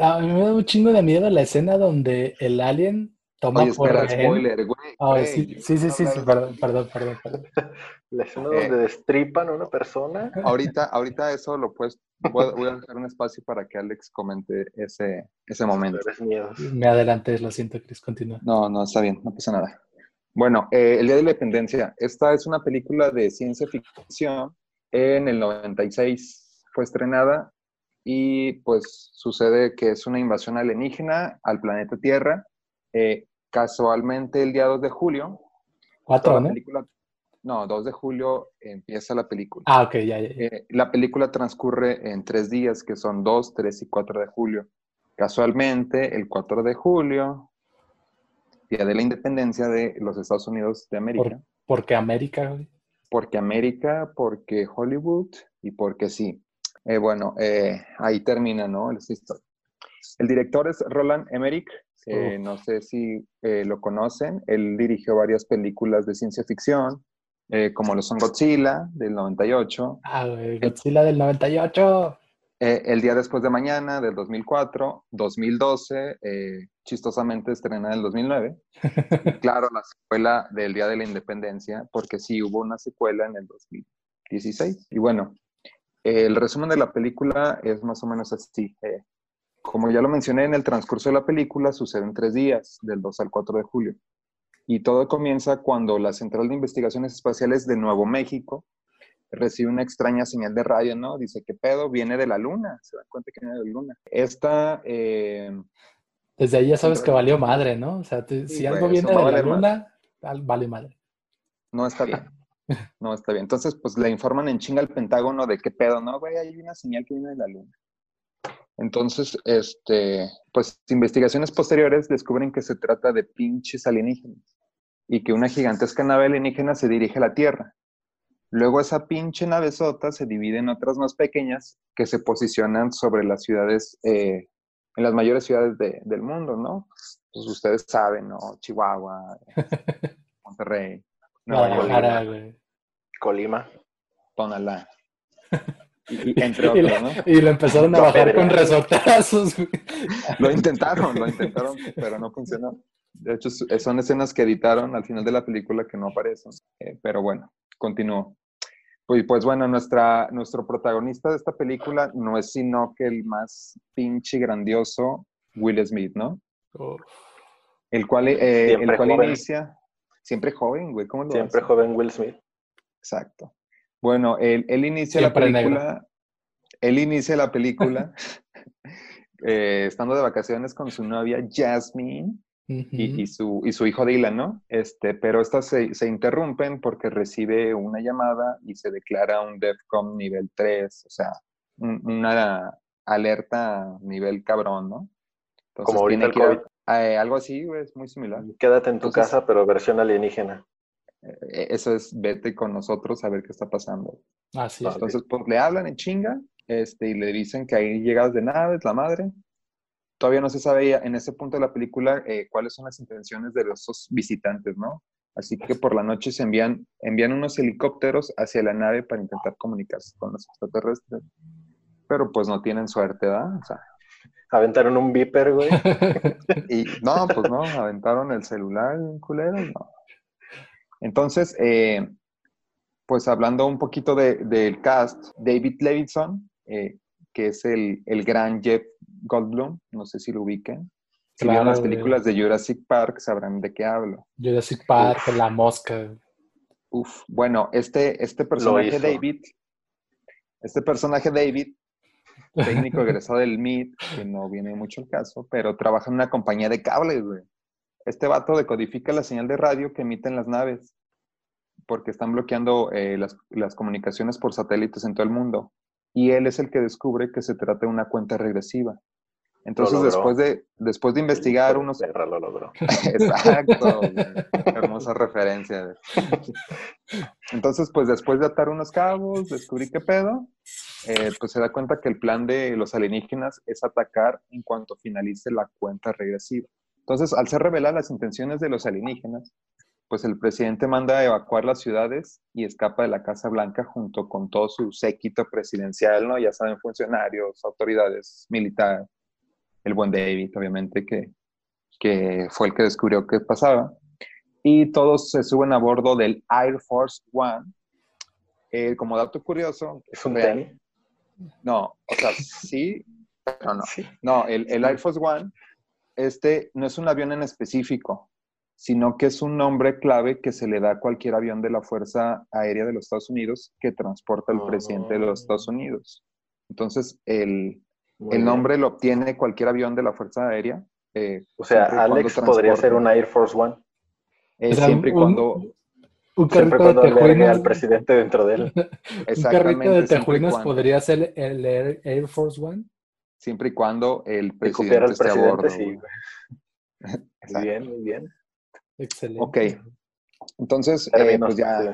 A mí me da un chingo de miedo la escena donde el alien toma Oye, espera, spoiler, güey. sí, sí, sí, sí, perdón, perdón, perdón, La escena donde destripan a una persona. Ahorita, ahorita eso lo puedes, voy a dejar un espacio para que Alex comente ese, ese momento. Me adelanté, lo siento, Chris, continúa. No, no, está bien, no pasa nada. Bueno, eh, El Día de la Independencia. Esta es una película de ciencia ficción en el 96 fue estrenada y pues sucede que es una invasión alienígena al planeta Tierra. Eh, casualmente el día 2 de julio. ¿Cuatro, no? no, 2 de julio empieza la película. Ah, ok, ya, ya. Eh, la película transcurre en tres días, que son 2, 3 y 4 de julio. Casualmente, el 4 de julio, día de la independencia de los Estados Unidos de América. ¿Por, qué América? porque América, porque Hollywood y porque sí. Eh, bueno, eh, ahí termina, ¿no? El director es Roland Emmerich, eh, no sé si lo conocen, él dirigió varias películas de ciencia ficción, como lo son Godzilla del 98. Ah, Godzilla del 98. Eh, el día después de mañana del 2004, 2012, eh, chistosamente estrenada en el 2009. claro, la secuela del Día de la Independencia, porque sí hubo una secuela en el 2016. Y bueno, el resumen de la película es más o menos así. Eh, como ya lo mencioné, en el transcurso de la película suceden tres días, del 2 al 4 de julio. Y todo comienza cuando la Central de Investigaciones Espaciales de Nuevo México recibe una extraña señal de radio, ¿no? Dice, ¿qué pedo? Viene de la luna, se dan cuenta que viene de la luna. Esta... Eh, Desde ahí ya sabes que valió madre, ¿no? O sea, si algo viene de la luna, vale madre. No está bien. No está bien. Entonces, pues le informan en chinga al Pentágono de qué pedo, ¿no? Güey, hay una señal que viene de la luna. Entonces, este, pues investigaciones posteriores descubren que se trata de pinches alienígenas. y que una gigantesca nave alienígena se dirige a la Tierra. Luego esa pinche navezota se divide en otras más pequeñas que se posicionan sobre las ciudades, eh, en las mayores ciudades del mundo, ¿no? Pues ustedes saben, ¿no? Chihuahua, Monterrey, Nueva York, Colima, Tonalá. Y, entre otros, ¿no? Y lo empezaron a bajar con resortazos. Lo intentaron, lo intentaron, pero no funcionó. De hecho, son escenas que editaron al final de la película que no aparecen. Eh, pero bueno, continúo. Pues, pues bueno, nuestra, nuestro protagonista de esta película no es sino que el más pinche grandioso Will Smith, ¿no? El cual, eh, el cual inicia, siempre joven, güey, ¿cómo lo Siempre joven Will Smith. Exacto. Bueno, él, él inicia la película, él inicia la película eh, estando de vacaciones con su novia Jasmine y, su, y su hijo Dylan, ¿no? Este, pero estas se, se, interrumpen porque recibe una llamada y se declara un DEFCON nivel 3, o sea, una alerta nivel cabrón, ¿no? Como ahorita el COVID. Eh, algo así, es muy similar. Quédate en tu casa, pero versión alienígena. Eh, eso es vete con nosotros a ver qué está pasando. Así es. Entonces, pues le hablan en chinga este, y le dicen que ahí llegas de naves, la madre. Todavía no se sabe en ese punto de la película eh, cuáles son las intenciones de esos visitantes, ¿no? Así que por la noche se envían, envían unos helicópteros hacia la nave para intentar comunicarse con los extraterrestres. Pero pues no tienen suerte, ¿verdad? O sea, aventaron un viper, güey. y no, pues no, aventaron el celular, culero, no. Entonces, eh, pues hablando un poquito del cast, David Levinson, eh, que es el, gran Jeff Goldblum, no sé si lo ubiquen. Si vieron las películas de Jurassic Park, sabrán de qué hablo. Jurassic Park, La Mosca. Uf, bueno, este, este personaje David, este personaje David, técnico egresado del MIT, que no viene mucho el caso, pero trabaja en una compañía de cables, güey. Este vato decodifica la señal de radio que emiten las naves, porque están bloqueando eh, las, comunicaciones por satélites en todo el mundo. Y él es el que descubre que se trata de una cuenta regresiva. Entonces, después de, después de investigar unos... lo logró. Exacto. Hermosa referencia. Entonces, pues después de atar unos cabos, descubrí qué pedo, eh, pues se da cuenta que el plan de los alienígenas es atacar en cuanto finalice la cuenta regresiva. Entonces, al ser reveladas las intenciones de los alienígenas, pues el presidente manda a evacuar las ciudades y escapa de la Casa Blanca junto con todo su séquito presidencial, ¿no? Ya saben, funcionarios, autoridades, militares, el buen David, obviamente, que, que fue el que descubrió qué pasaba. Y todos se suben a bordo del Air Force One. Eh, como dato curioso, ¿es un real. No, o sea, sí, pero no. No, el, el Air Force One este no es un avión en específico, sino que es un nombre clave que se le da a cualquier avión de la Fuerza Aérea de los Estados Unidos que transporta al presidente de los Estados Unidos. Entonces, el, nombre lo obtiene cualquier avión de la Fuerza Aérea. Eh, o sea, Alex podría ser una Air Force One. Eh, siempre y cuando... Un siempre cuando de al presidente dentro de él. un carrito de tejuinos podría ser el Air Force One siempre y cuando el presidente, esté a bordo. Sí. muy bien, muy bien. Excelente. Ok. Entonces, eh, pues ya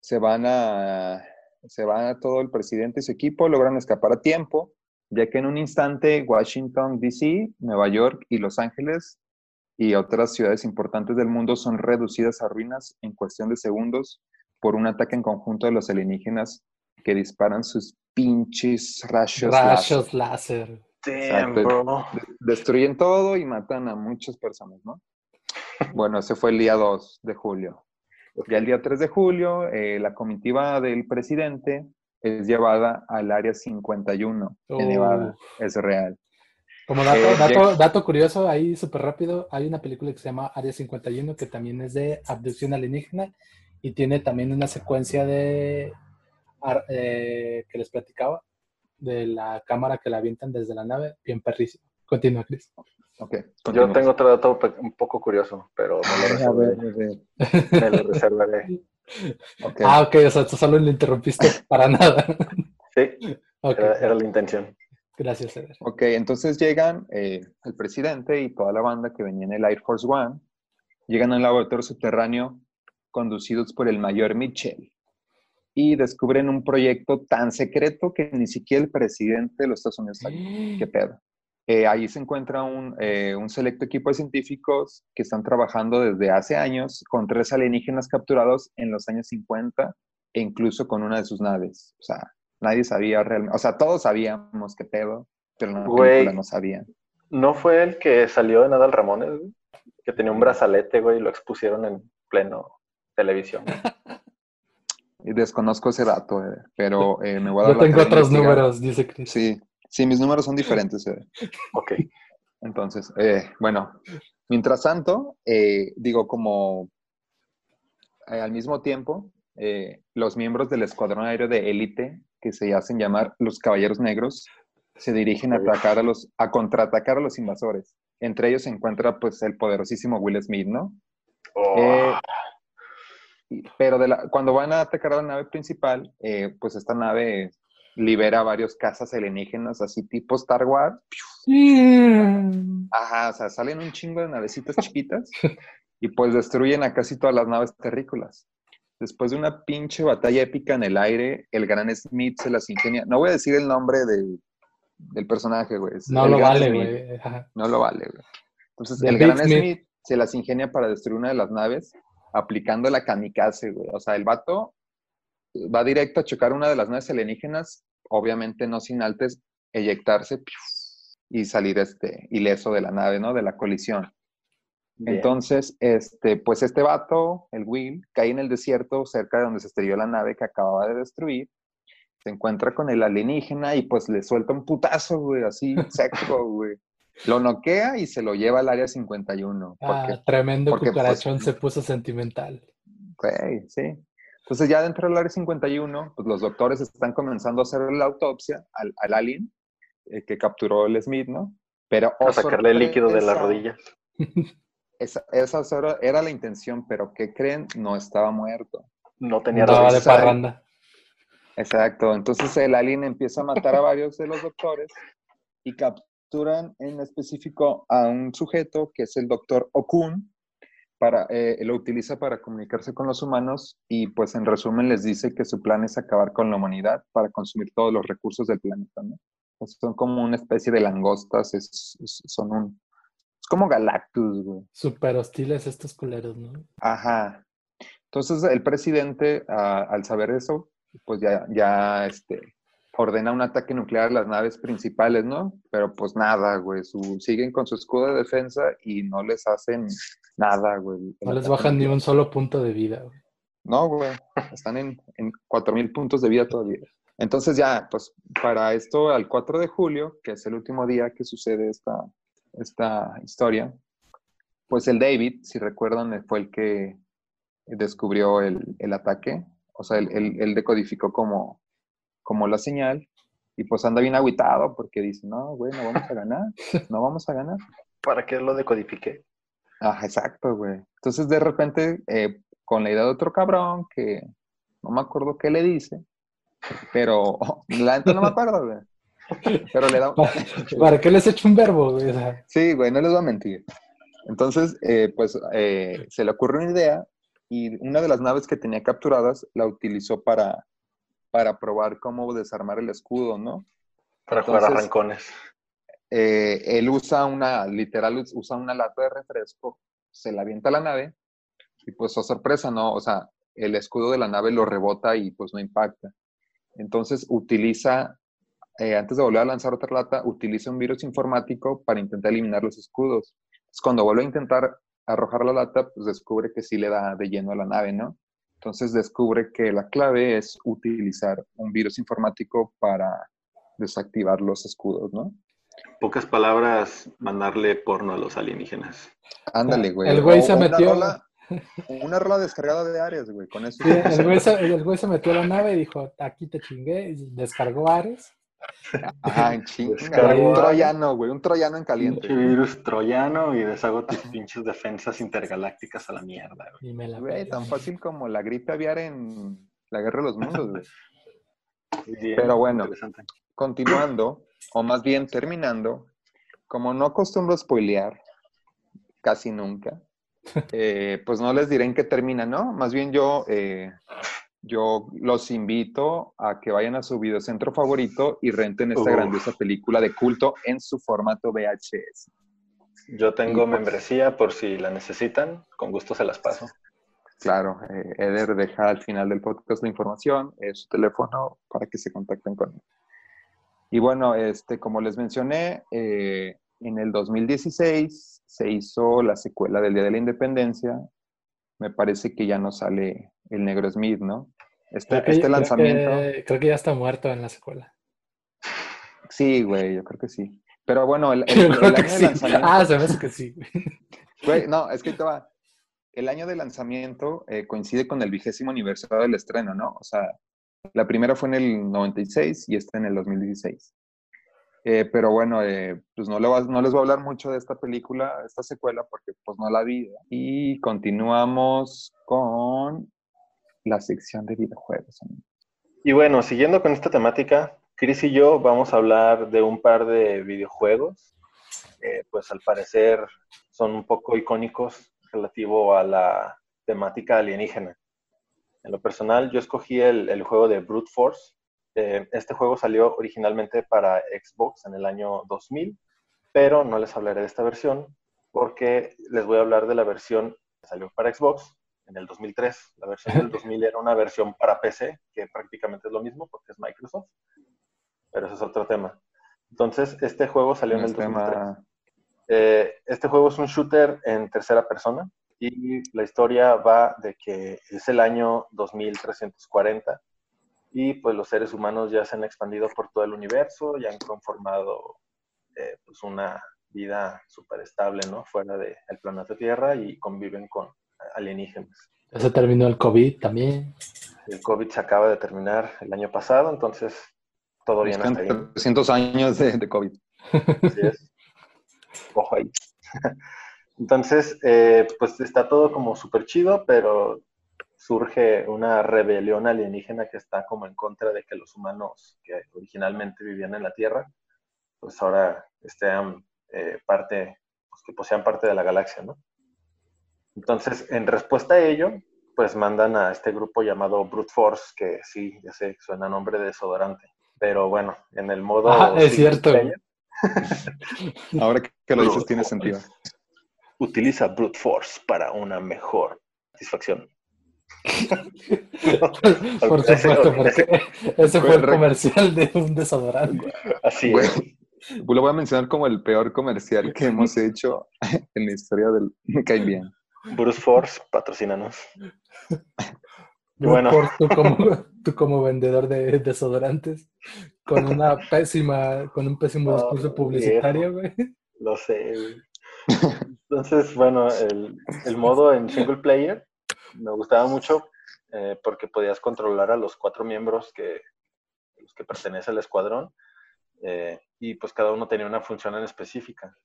se van a se van a todo el presidente y su equipo, logran escapar a tiempo, ya que en un instante Washington, D.C., Nueva York y Los Ángeles y otras ciudades importantes del mundo son reducidas a ruinas en cuestión de segundos por un ataque en conjunto de los alienígenas que disparan sus pinches rayos, rayos láser. Destruyen todo y matan a muchas personas, ¿no? Bueno, ese fue el día 2 de julio. Ya el día 3 de julio, eh, la comitiva del presidente es llevada al área 51 en Nevada. Es real. Como dato, dato, curioso, ahí súper rápido, hay una película que se llama Área 51 que también es de abducción alienígena y tiene también una secuencia de eh, que les platicaba de la cámara que la avientan desde la nave, bien perrísimo. Continúa, Chris. Okay, Yo tengo otro dato un poco curioso, pero me lo reservaré. Ah, ok, o sea, tú solo le interrumpiste para nada. Sí, era, la intención. Gracias, Eder. Ok, entonces llegan eh, el presidente y toda la banda que venía en el Air Force One llegan a un laboratorio subterráneo conducidos por el mayor Mitchell y descubren un proyecto tan secreto que ni siquiera el presidente de los Estados Unidos sabe. ¿Qué pedo? Eh, ahí se encuentra un, eh, un, selecto equipo de científicos que están trabajando desde hace años con tres alienígenas capturados en los años 50 e incluso con una de sus naves. O sea, nadie sabía realmente, o sea, todos sabíamos qué pedo, pero no, no sabían. ¿No fue el que salió de Nadal Ramones, Que tenía un brazalete, güey, y lo expusieron en pleno televisión. Y desconozco ese dato, eh, pero me voy a dar Yo tengo otros números, dice Chris. Sí, Sí, mis números son diferentes. Eh. Ok. Entonces, eh, bueno, mientras tanto, eh, digo, como al mismo tiempo, los miembros del escuadrón aéreo de élite, que se hacen llamar los Caballeros Negros, se dirigen a atacar a los, a contraatacar a los invasores. Entre ellos se encuentra, pues, el poderosísimo Will Smith, ¿no? Oh. Pero de la, cuando van a atacar a la nave principal, pues esta nave libera varios casas alienígenas, así tipo Star Wars. Mm. Ajá, o sea, salen un chingo de navecitas chiquitas y pues destruyen a casi todas las naves terrícolas. Después de una pinche batalla épica en el aire, el gran Smith se las ingenia. No voy a decir el nombre del, personaje, güey. No lo vale, güey. No lo vale, güey. Entonces, el gran Smith. se las ingenia para destruir una de las naves aplicando la kamikaze, güey. O sea, el vato va directo a chocar una de las naves alienígenas, obviamente no sin altes, eyectarse y salir este, ileso de la nave, ¿no? De la colisión. Entonces, este, pues este vato, el Will, cae en el desierto cerca de donde se estrelló la nave que acababa de destruir. Se encuentra con el alienígena y pues le suelta un putazo, güey, así seco, güey. Lo noquea y se lo lleva al área 51. ah, tremendo porque, pues, cucarachón se puso sentimental. Sí. Entonces ya dentro del área 51, pues los doctores están comenzando a hacer la autopsia al, al alien eh, que capturó el Smith, ¿no? Pero a sacarle el líquido de la rodilla. Esa, esa era, la intención, pero ¿qué creen? No estaba muerto. No tenía Estaba de parranda. Exacto. Entonces el alien empieza a matar a varios de los doctores y capturan en específico a un sujeto que es el doctor Okun, para, eh, lo utiliza para comunicarse con los humanos y pues en resumen les dice que su plan es acabar con la humanidad para consumir todos los recursos del planeta, ¿no? Pues, son como una especie de langostas, es, son un... Es como Galactus, güey. Súper hostiles estos culeros, ¿no? Ajá. Entonces el presidente, al saber eso, pues ya, ya este, ordena un ataque nuclear a las naves principales, ¿no? Pero pues nada, güey, siguen con su escudo de defensa y no les hacen nada, güey. No les bajan ni un solo punto de vida, güey. No, güey, están en, en 4.000 puntos de vida todavía. Entonces ya, pues para esto, al 4 de julio, que es el último día que sucede esta, esta historia, pues el David, si recuerdan, fue el que descubrió el, el ataque. O sea, él, él decodificó como como la señal y pues anda bien aguitado porque dice, no, güey, no vamos a ganar, no vamos a ganar. ¿Para qué lo decodifique? Ah, exacto, güey. Entonces de repente, eh, con la idea de otro cabrón que no me acuerdo qué le dice, pero la gente no me acuerdo, güey. Pero le da... ¿Para qué les echo un verbo, güey? Sí, güey, no les voy a mentir. Entonces, eh, pues eh, se le ocurrió una idea y una de las naves que tenía capturadas la utilizó para para probar cómo desarmar el escudo, ¿no? Para jugar arrancones. Eh, él usa una, literal, usa una lata de refresco, se la avienta a la nave y pues, oh sorpresa, ¿no? O sea, el escudo de la nave lo rebota y pues no impacta. Entonces utiliza, eh, antes de volver a lanzar otra lata, utiliza un virus informático para intentar eliminar los escudos. Entonces, cuando vuelve a intentar arrojar la lata, pues descubre que sí le da de lleno a la nave, ¿no? Entonces descubre que la clave es utilizar un virus informático para desactivar los escudos, ¿no? Pocas palabras, mandarle porno a los alienígenas. Ándale, güey. El güey se metió. una rola descargada de Ares, güey. Con eso. el, güey se, el, güey se, metió a la nave y dijo: Aquí te chingué. descargó Ares. Ajá, en chinga. Un troyano, güey, un troyano en caliente. Un virus troyano y deshago tus pinches defensas intergalácticas a la mierda, güey. tan fácil como la gripe aviar en la Guerra de los Mundos, güey. Pero bueno, continuando, o más bien terminando, como no acostumbro spoilear, casi nunca, Eh, pues no les diré en qué termina, ¿no? Más bien yo, eh, yo los invito a que vayan a su videocentro favorito y renten esta Uf. grandiosa película de culto en su formato VHS. Yo tengo Y, pues, membresía por si la necesitan. Con gusto se las paso. Claro, eh, Eder deja al final del podcast la información, eh, su teléfono para que se contacten con él. Y bueno, este, como les mencioné, eh, en el 2016 se hizo la secuela del Día de la Independencia. Me parece que ya no sale el Negro Smith, ¿no? Este, Creo que- este creo lanzamiento. que- creo que ya está muerto en la secuela. Sí, güey, yo creo que sí. Pero bueno, el, el- el año de sí. lanzamiento. Ah, se me hace que sí. güey. No, es que te va. El año de lanzamiento eh, coincide con el vigésimo aniversario del estreno, ¿no? O sea, la primera fue en el 96 y esta en el 2016. Eh, pero bueno, eh, pues no, va- no les voy a hablar mucho de esta película, esta secuela, porque pues no la vi. Y continuamos con la sección de videojuegos. Y bueno, siguiendo con esta temática, Chris y yo vamos a hablar de un par de videojuegos pues al parecer son un poco icónicos relativo a la temática alienígena. En lo personal, yo escogí el, el juego de Brute Force. Eh, este juego salió originalmente para Xbox en el año 2000, pero no les hablaré de esta versión porque les voy a hablar de la versión que salió para Xbox en el 2003. La versión del 2000 era una versión para PC, que prácticamente es lo mismo porque es Microsoft, pero ese es otro tema. Entonces, este juego salió en el es 2003. tema- Eh, este juego es un shooter en tercera persona y la historia va de que es el año 2340 y pues los seres humanos ya se han expandido por todo el universo y han conformado eh, pues una vida súper estable, ¿no? Fuera del planeta Tierra y conviven con alienígenas. Ya se terminó el COVID también. El COVID se acaba de terminar el año pasado, entonces todo bien hasta ahí. 300 años de, de COVID. Así es. Ojo ahí. Entonces, eh, pues está todo como súper chido, pero surge una rebelión alienígena que está como en contra de que los humanos que originalmente vivían en la Tierra, pues ahora estén eh, parte, pues que posean parte de la galaxia, ¿no? Entonces, en respuesta a ello, pues mandan a este grupo llamado Brute Force, que sí, ya sé, suena a nombre de desodorante. Pero bueno, en el modo... Ah, es cierto. player, Ahora que, lo dices Brute tiene Force. sentido. Utiliza Brute Force para una mejor satisfacción. Por Ese- supuesto, porque ese fue el comercial de un desodorante. Así es. Lo voy a mencionar como el peor comercial que hemos hecho en la historia del... Me cae bien. Bruce Force, patrocínanos. Bueno. por tú como, tú como vendedor de desodorantes, con una pésima, con un pésimo Oh, discurso publicitario, güey. Lo sé. güey. Entonces, bueno, el, el modo en single player me gustaba mucho eh, porque podías controlar a los cuatro miembros que, los que pertenecen al escuadrón eh, y pues cada uno tenía una función en específica.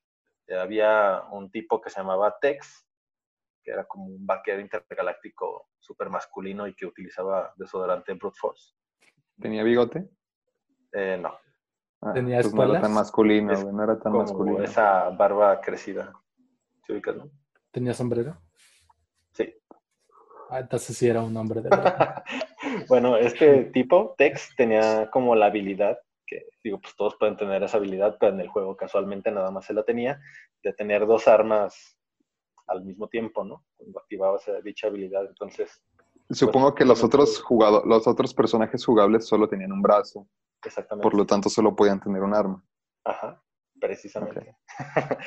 Eh, había un tipo que se llamaba Tex, que era como un vaquero intergaláctico súper masculino y que utilizaba desodorante Brute Force. ¿Tenía bigote? Eh, no, Ah, ¿Tenía pues no era tan masculino, Es no era tan como masculino. esa barba crecida. ¿Se ubicas, no? ¿Tenía sombrero? Sí. Ah, entonces sí era un hombre de verdad. Bueno, este tipo, Tex, tenía como la habilidad, que digo, pues todos pueden tener esa habilidad, pero en el juego casualmente nada más se la tenía, de tener dos armas al mismo tiempo, ¿no? Cuando activabas esa- dicha habilidad. Entonces, Supongo que los otros jugadores, los otros personajes jugables solo tenían un brazo, exactamente. por lo tanto solo podían tener un arma. Ajá, precisamente.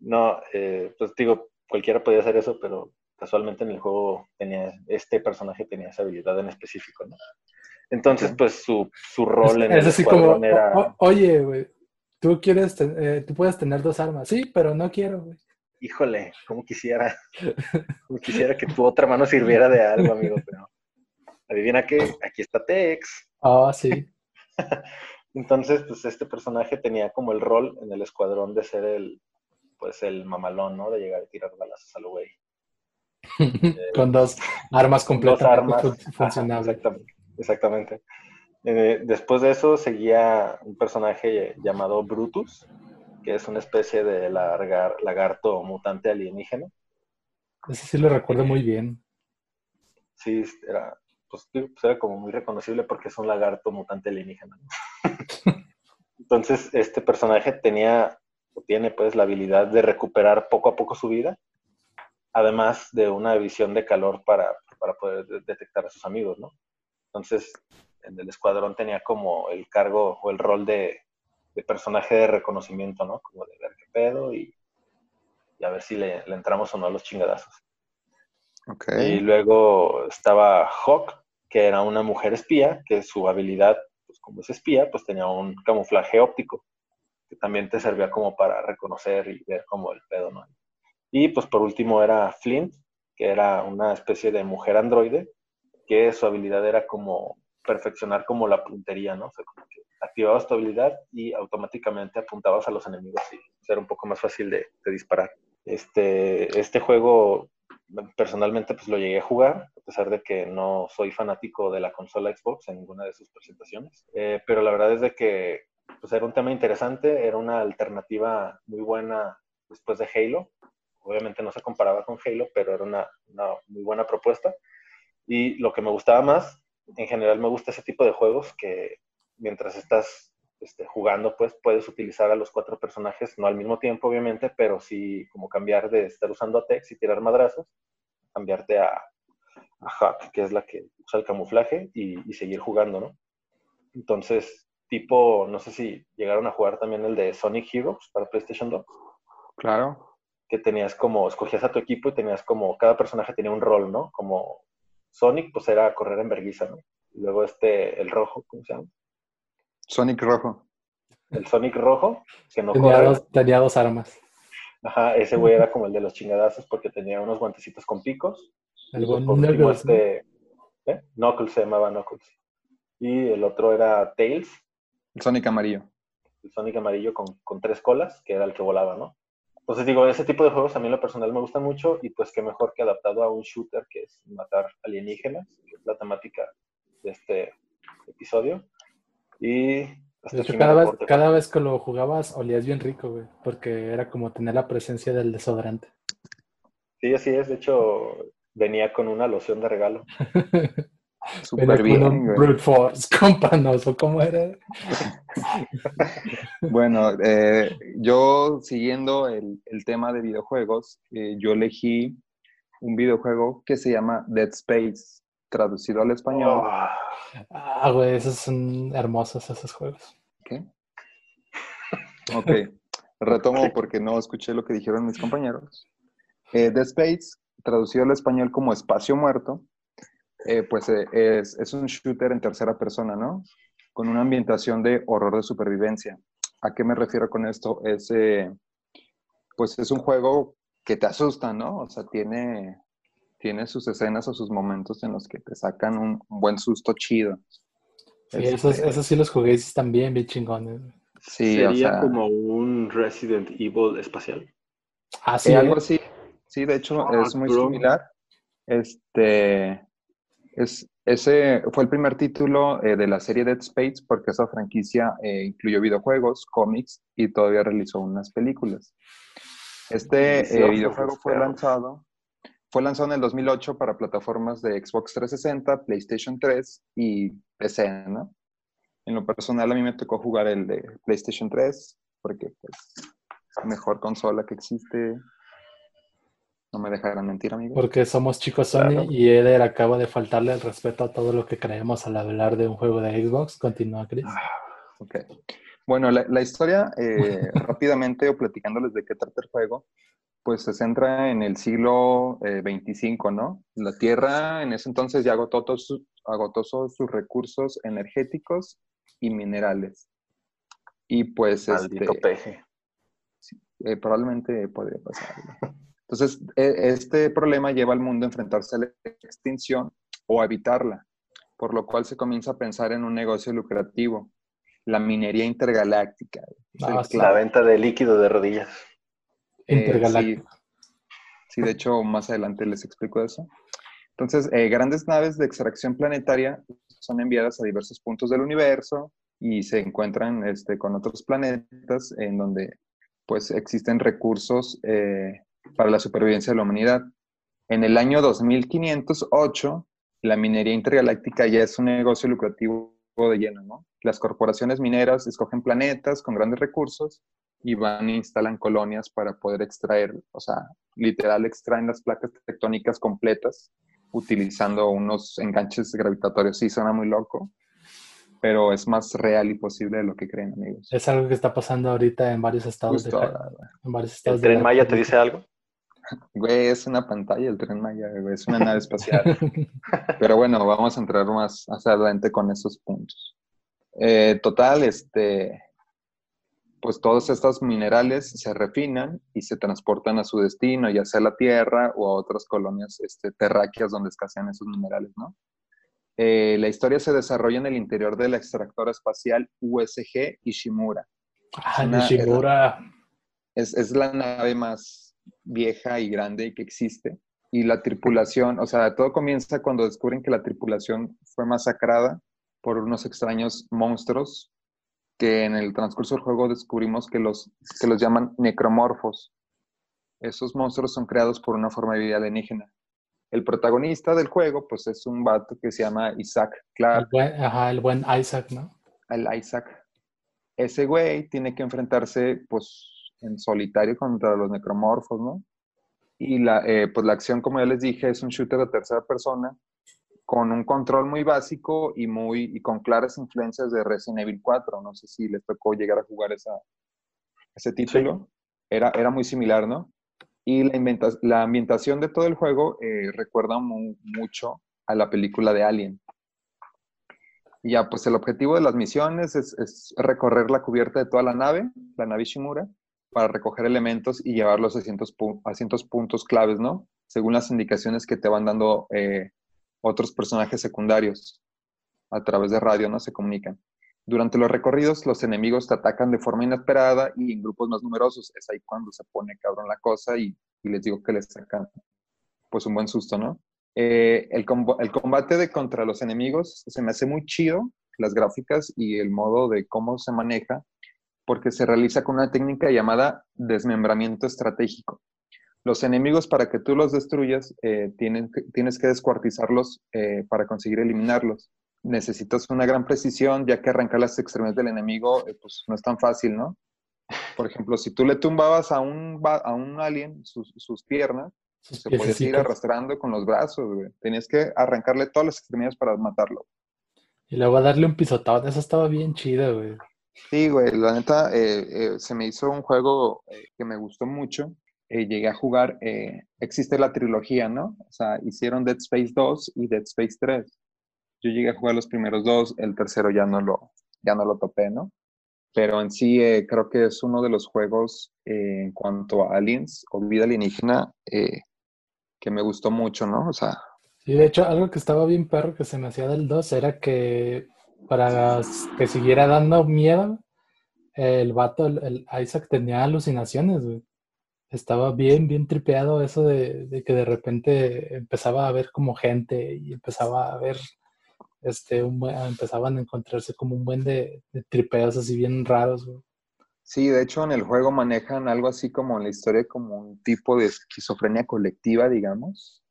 no, eh, pues digo, cualquiera podía hacer eso, pero casualmente en el juego tenía, este personaje tenía esa habilidad en específico, ¿no? Entonces, pues su, su rol en es el así como, era... "O- o- oye, güey, tú quieres, eh, tú puedes tener dos armas. Sí, pero no quiero, güey. Híjole, como quisiera, como quisiera que tu otra mano sirviera de algo, amigo, pero adivina qué, aquí está Tex. Ah, sí. Entonces, pues este personaje tenía como el rol en el escuadrón de ser el, pues el mamalón, ¿no? De llegar y tirar balazos al güey. Con dos armas Dos completamente armas. Ajá, funcionables. exactamente. exactamente. Eh, después de eso seguía un personaje llamado Brutus, que es una especie de largar- lagarto mutante alienígena. Ese sí lo recuerdo muy bien. Sí, era, pues, pues, era como muy reconocible porque es un lagarto mutante alienígena. Entonces, este personaje tenía, o tiene pues la habilidad de recuperar poco a poco su vida, además de una visión de calor para, para poder detectar a sus amigos, ¿no? Entonces, en el escuadrón tenía como el cargo o el rol de, de personaje de reconocimiento, ¿no? Como de ver qué pedo y, y a ver si le, le, entramos o no a los chingadazos. Okay. Y luego estaba Hawk, que era una mujer espía, que su habilidad, pues como es espía, pues tenía un camuflaje óptico, que también te servía como para reconocer y ver como el pedo, ¿no? Y pues por último era Flint, que era una especie de mujer androide, que su habilidad era como perfeccionar como la puntería, ¿no? O sea, como que activabas tu habilidad y automáticamente apuntabas a los enemigos y era un poco más fácil de, de, disparar. Este, este juego, personalmente, pues lo llegué a jugar, a pesar de que no soy fanático de la consola Xbox en ninguna de sus presentaciones. Eh, pero la verdad es de que pues, era un tema interesante, era una alternativa muy buena después de Halo. Obviamente no se comparaba con Halo, pero era una, una muy buena propuesta. Y lo que me gustaba más en general me gusta ese tipo de juegos que mientras estás este, jugando, pues puedes utilizar a los cuatro personajes, no al mismo tiempo, obviamente, pero sí como cambiar de estar usando a Tex y tirar madrazos, cambiarte a, a Hack, que es la que usa el camuflaje, y, y, seguir jugando, ¿no? Entonces, tipo, no sé si llegaron a jugar también el de Sonic Heroes para PlayStation 2. Claro. Que tenías como, escogías a tu equipo y tenías como, cada personaje tenía un rol, ¿no? Como Sonic, pues era correr en vergüenza, ¿no? Y luego este, el rojo, ¿cómo se llama? Sonic rojo. El Sonic rojo, que no tenía, dos, tenía dos armas. Ajá, ese güey era como el de los chingadazos porque tenía unos guantecitos con picos. El buen Knuckles. Este, ¿eh? Knuckles se llamaba Knuckles. Y el otro era Tails. El Sonic amarillo. El Sonic amarillo con, con tres colas, que era el que volaba, ¿no? Entonces digo, ese tipo de juegos a mí en lo personal me gustan mucho y pues qué mejor que adaptado a un shooter que es matar alienígenas, que es la temática de este episodio. Y... De hecho, cada vez, cada vez que lo jugabas olías bien rico, güey, porque era como tener la presencia del desodorante. Sí, así es. De hecho, venía con una loción de regalo. Súper bien. Brute Force, companoso, ¿cómo era? bueno, eh, yo siguiendo el, el, tema de videojuegos, eh, yo elegí un videojuego que se llama Dead Space, traducido al español. Oh. Ah, güey, esos son hermosos esos juegos. ¿Qué? Ok, retomo porque no escuché lo que dijeron mis compañeros. Eh, Dead Space, traducido al español como Espacio Muerto, eh, pues eh, es, es, un shooter en tercera persona, ¿no? Con una ambientación de horror de supervivencia. ¿A qué me refiero con esto? Es, eh, pues es un juego que te asusta, ¿no? O sea, tiene, tiene sus escenas o sus momentos en los que te sacan un, un buen susto chido. Sí, este, esos, esos, sí los jugué también bien chingones. Sí, Sería o sea, como un Resident Evil espacial. Ah, sí. algo así. Sí, de hecho oh, es muy bro. similar. Este, es, ese fue el primer título eh, de la serie Dead Space porque esa franquicia eh, incluyó videojuegos, cómics y todavía realizó unas películas. Este eh, videojuego fue lanzado, fue lanzado en el 2008 para plataformas de Xbox 360, PlayStation 3 y PC, ¿no? En lo personal a mí me tocó jugar el de PlayStation 3 porque pues la mejor consola que existe no me dejarán mentir, amigo. Porque somos chicos Sony claro. y Eder acaba de faltarle el respeto a todo lo que creemos al hablar de un juego de Xbox. Continúa, Chris. Ah, ok. Bueno, la, la historia, eh, rápidamente o platicándoles de qué trata el juego, pues se centra en el siglo eh, 25, ¿no? La Tierra en ese entonces ya agotó todos, sus, agotó sus recursos energéticos y minerales. Y pues... Maldito este, peje. Eh, probablemente podría pasar. ¿no? Entonces, e, este problema lleva al mundo a enfrentarse a la extinción o a evitarla, por lo cual se comienza a pensar en un negocio lucrativo, la minería intergaláctica. Ah, sí. La venta de líquido de rodillas. Eh, sí. sí, de hecho, más adelante les explico eso. Entonces, eh, grandes naves de extracción planetaria son enviadas a diversos puntos del universo y se encuentran este, con otros planetas en donde pues existen recursos eh, para la supervivencia de la humanidad. En el año 2508, la minería intergaláctica ya es un negocio lucrativo de lleno, ¿no? Las corporaciones mineras escogen planetas con grandes recursos y van e instalan colonias para poder extraer, o sea, literal extraen las placas tectónicas completas utilizando unos enganches gravitatorios. Sí, suena muy loco, pero es más real y posible de lo que creen, amigos. Es algo que está pasando ahorita en varios estados. Justo de, ahora, en varios estados ¿El de tren la Maya te dice algo? Güey, es una pantalla el tren Maya, güey, es una nave espacial. Pero bueno, vamos a entrar más hacia adelante con esos puntos. Eh, total, este, pues todos estos minerales se refinan y se transportan a su destino, ya sea a la Tierra o a otras colonias este, terráqueas donde escasean esos minerales, ¿no? Eh, la historia se desarrolla en el interior de la extractora espacial USG Ishimura. Ah, Nishimura. Es, es la nave más vieja y grande que existe. Y la tripulación, o sea, todo comienza cuando descubren que la tripulación fue masacrada por unos extraños monstruos que en el transcurso del juego descubrimos que los, que los llaman necromorfos. Esos monstruos son creados por una forma de vida alienígena. El protagonista del juego, pues es un vato que se llama Isaac El Clark, buen, ajá, el buen Isaac, ¿no? el Isaac. Ese güey tiene que enfrentarse, pues, en solitario contra los necromorfos, ¿no? Y la, eh, pues la acción, como ya les dije, es un shooter de tercera persona con un control muy básico y, muy, y con claras influencias de Resident Evil 4. No sé si les tocó llegar a jugar esa, ese título. Era, era muy similar, ¿no? Y la, inventa- la ambientación de todo el juego eh, recuerda mu- mucho a la película de Alien. Y ya, pues el objetivo de las misiones es, es recorrer la cubierta de toda la nave, la nave Shimura, para recoger elementos y llevarlos a cientos puntos claves, ¿no? Según las indicaciones que te van dando eh, otros personajes secundarios a través de radio, ¿no? Se comunican. Durante los recorridos, los enemigos te atacan de forma inesperada y en grupos más numerosos. Es ahí cuando se pone cabrón la cosa y, les digo que les sacan pues un buen susto, ¿no? Eh, el, el combate de contra los enemigos se me hace muy chido, las gráficas y el modo de cómo se maneja, porque se realiza con una técnica llamada desmembramiento estratégico. Los enemigos, para que tú los destruyas, eh, tienen tienes que descuartizarlos eh, para conseguir eliminarlos. Necesitas una gran precisión, ya que arrancar las extremidades del enemigo eh, pues, no es tan fácil, ¿no? Por ejemplo, si tú le tumbabas a un, a un alien sus, sus piernas, Sus se podía seguir piececitos. arrastrando con los brazos, güey. Tenías que arrancarle todas las extremidades para matarlo. Y luego darle un pisotón. Eso estaba bien chido, güey. Sí, güey, la neta, eh, eh, se me hizo un juego eh, que me gustó mucho. Llegué a jugar, existe la trilogía, ¿no? O sea, hicieron Dead Space 2 y Dead Space 3. Yo llegué a jugar los primeros dos, el tercero ya no lo, ya no lo topé, ¿no? Pero en sí creo que es uno de los juegos en cuanto a aliens o vida alienígena que me gustó mucho, ¿no? O sea, Sí, de hecho, algo que estaba bien perro que se me hacía del 2 era que para que siguiera dando miedo, el vato, el, Isaac tenía alucinaciones, güey. Estaba bien, bien tripeado eso de, que de repente empezaba a ver como gente y empezaba a ver, este, un empezaban a encontrarse como un buen de, de tripeos así bien raros, güey. Sí, de hecho en el juego manejan algo así como en la historia, como un tipo de esquizofrenia colectiva, digamos.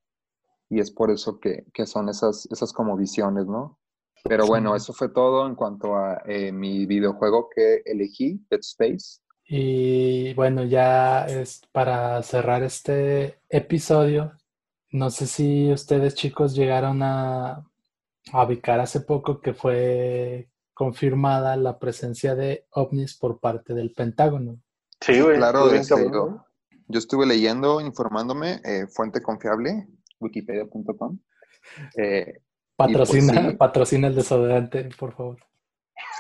Y es por eso que, que son esas, esas como visiones, ¿no? Pero bueno, eso fue todo en cuanto a eh, mi videojuego que elegí, Dead Space. Y bueno, ya es para cerrar este episodio. No sé si ustedes chicos llegaron a, a ubicar hace poco que fue confirmada la presencia de ovnis por parte del Pentágono. Sí, güey. claro, este, yo, yo estuve leyendo, informándome, eh, fuente confiable, wikipedia.com. Eh, Patrocina, sí. patrocina el desodorante, por favor.